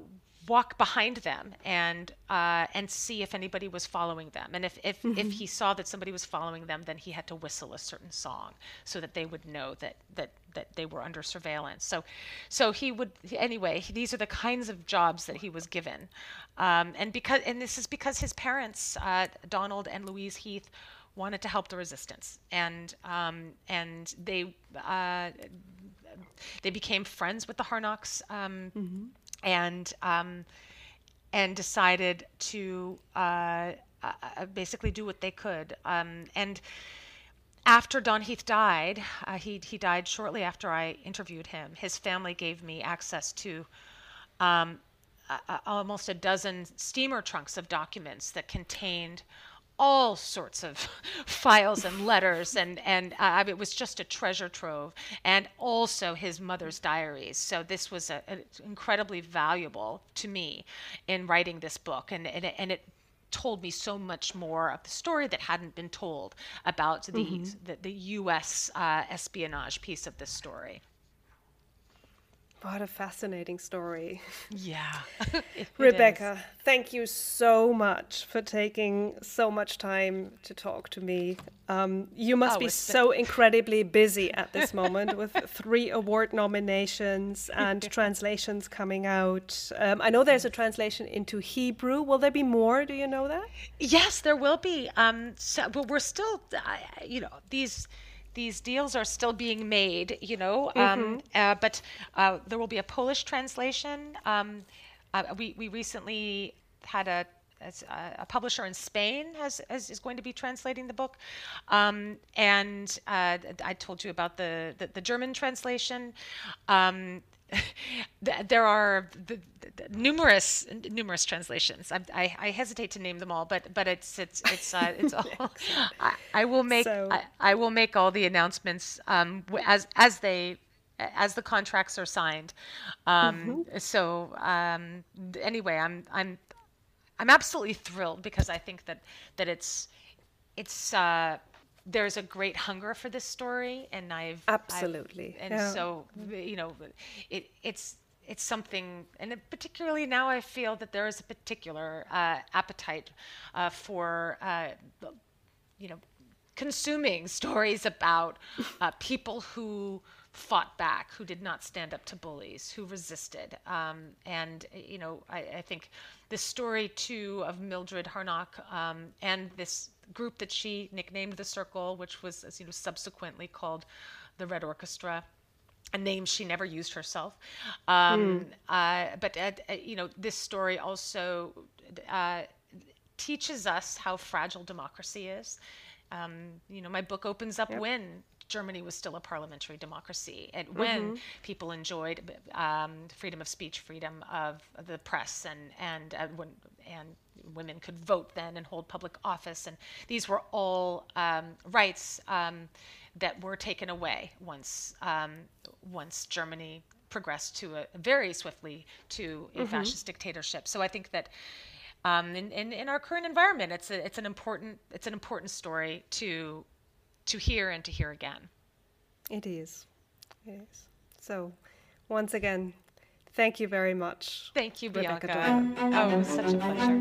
walk behind them and uh, and see if anybody was following them. And if if, mm-hmm. if he saw that somebody was following them, then he had to whistle a certain song so that they would know that that that they were under surveillance. So so he would anyway. These are the kinds of jobs that he was given, um, and because and this is because his parents, uh, Donald and Louise Heath. Wanted to help the resistance, and um, and they uh, they became friends with the Harnacks um, mm-hmm and um, and decided to uh, uh, basically do what they could. Um, and after Don Heath died, uh, he he died shortly after I interviewed him. His family gave me access to. Um, almost a dozen steamer trunks of documents that contained all sorts of files and letters and and uh, it was just a treasure trove and also his mother's diaries so this was a, a incredibly valuable to me in writing this book and and it, and it told me so much more of the story that hadn't been told about the mm-hmm. the, the, U.S. Uh, espionage piece of this story. What a fascinating story. Yeah. Rebecca, thank you so much for taking so much time to talk to me. Um, you must oh, be so incredibly busy at this moment with three award nominations and translations coming out. Um, I know there's a translation into Hebrew. Will there be more? Do you know that? Yes, there will be. Um, so, but we're still, uh, you know, these these deals are still being made, you know. Um, mm-hmm. uh, but uh, there will be a Polish translation. Um, uh, we we recently had a a publisher in Spain has, has, is going to be translating the book, um, and uh, I told you about the the, the German translation. There are the, the numerous numerous translations. I, I, I, hesitate to name them all, but but it's it's it's uh, it's all. I, I, will make so. I, I, will make all the announcements um, as as they as the contracts are signed. Um, mm-hmm. So um, anyway, I'm I'm I'm absolutely thrilled because I think that that it's it's. Uh, there's a great hunger for this story, and I've absolutely, I've, and yeah. so you know, it it's it's something, and particularly now I feel that there is a particular uh, appetite uh, for uh, you know consuming stories about uh, people who fought back, who did not stand up to bullies, who resisted, um, and you know I, I think this story too of Mildred Harnack um, and this group that she nicknamed the Circle, which was as you know subsequently called the Red Orchestra a name she never used herself. Um, mm. uh, but uh, uh, you know, this story also uh, teaches us how fragile democracy is. Um, you know, my book opens up yep. when Germany was still a parliamentary democracy, and when mm-hmm. people enjoyed um, freedom of speech, freedom of the press, and and uh, when and women could vote then and hold public office, and these were all um, rights um, that were taken away once um, once Germany progressed to a very swiftly to a mm-hmm. fascist dictatorship. So I think that. Um, in, in, in, our current environment, it's a, it's an important it's an important story to to hear and to hear again. It is. It is. So, once again, thank you very much. Thank you, Rebecca Bianca. Oh, it was such a pleasure.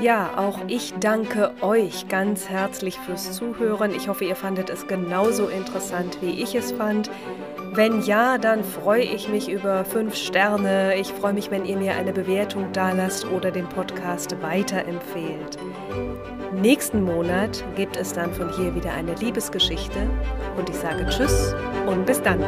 Ja, auch ich danke euch ganz herzlich fürs Zuhören. Ich hoffe, ihr fandet es genauso interessant, wie ich es fand. Wenn ja, dann freue ich mich über fünf Sterne. Ich freue mich, wenn ihr mir eine Bewertung dalasst oder den Podcast weiterempfehlt. Nächsten Monat gibt es dann von hier wieder eine Liebesgeschichte und ich sage Tschüss und bis dann.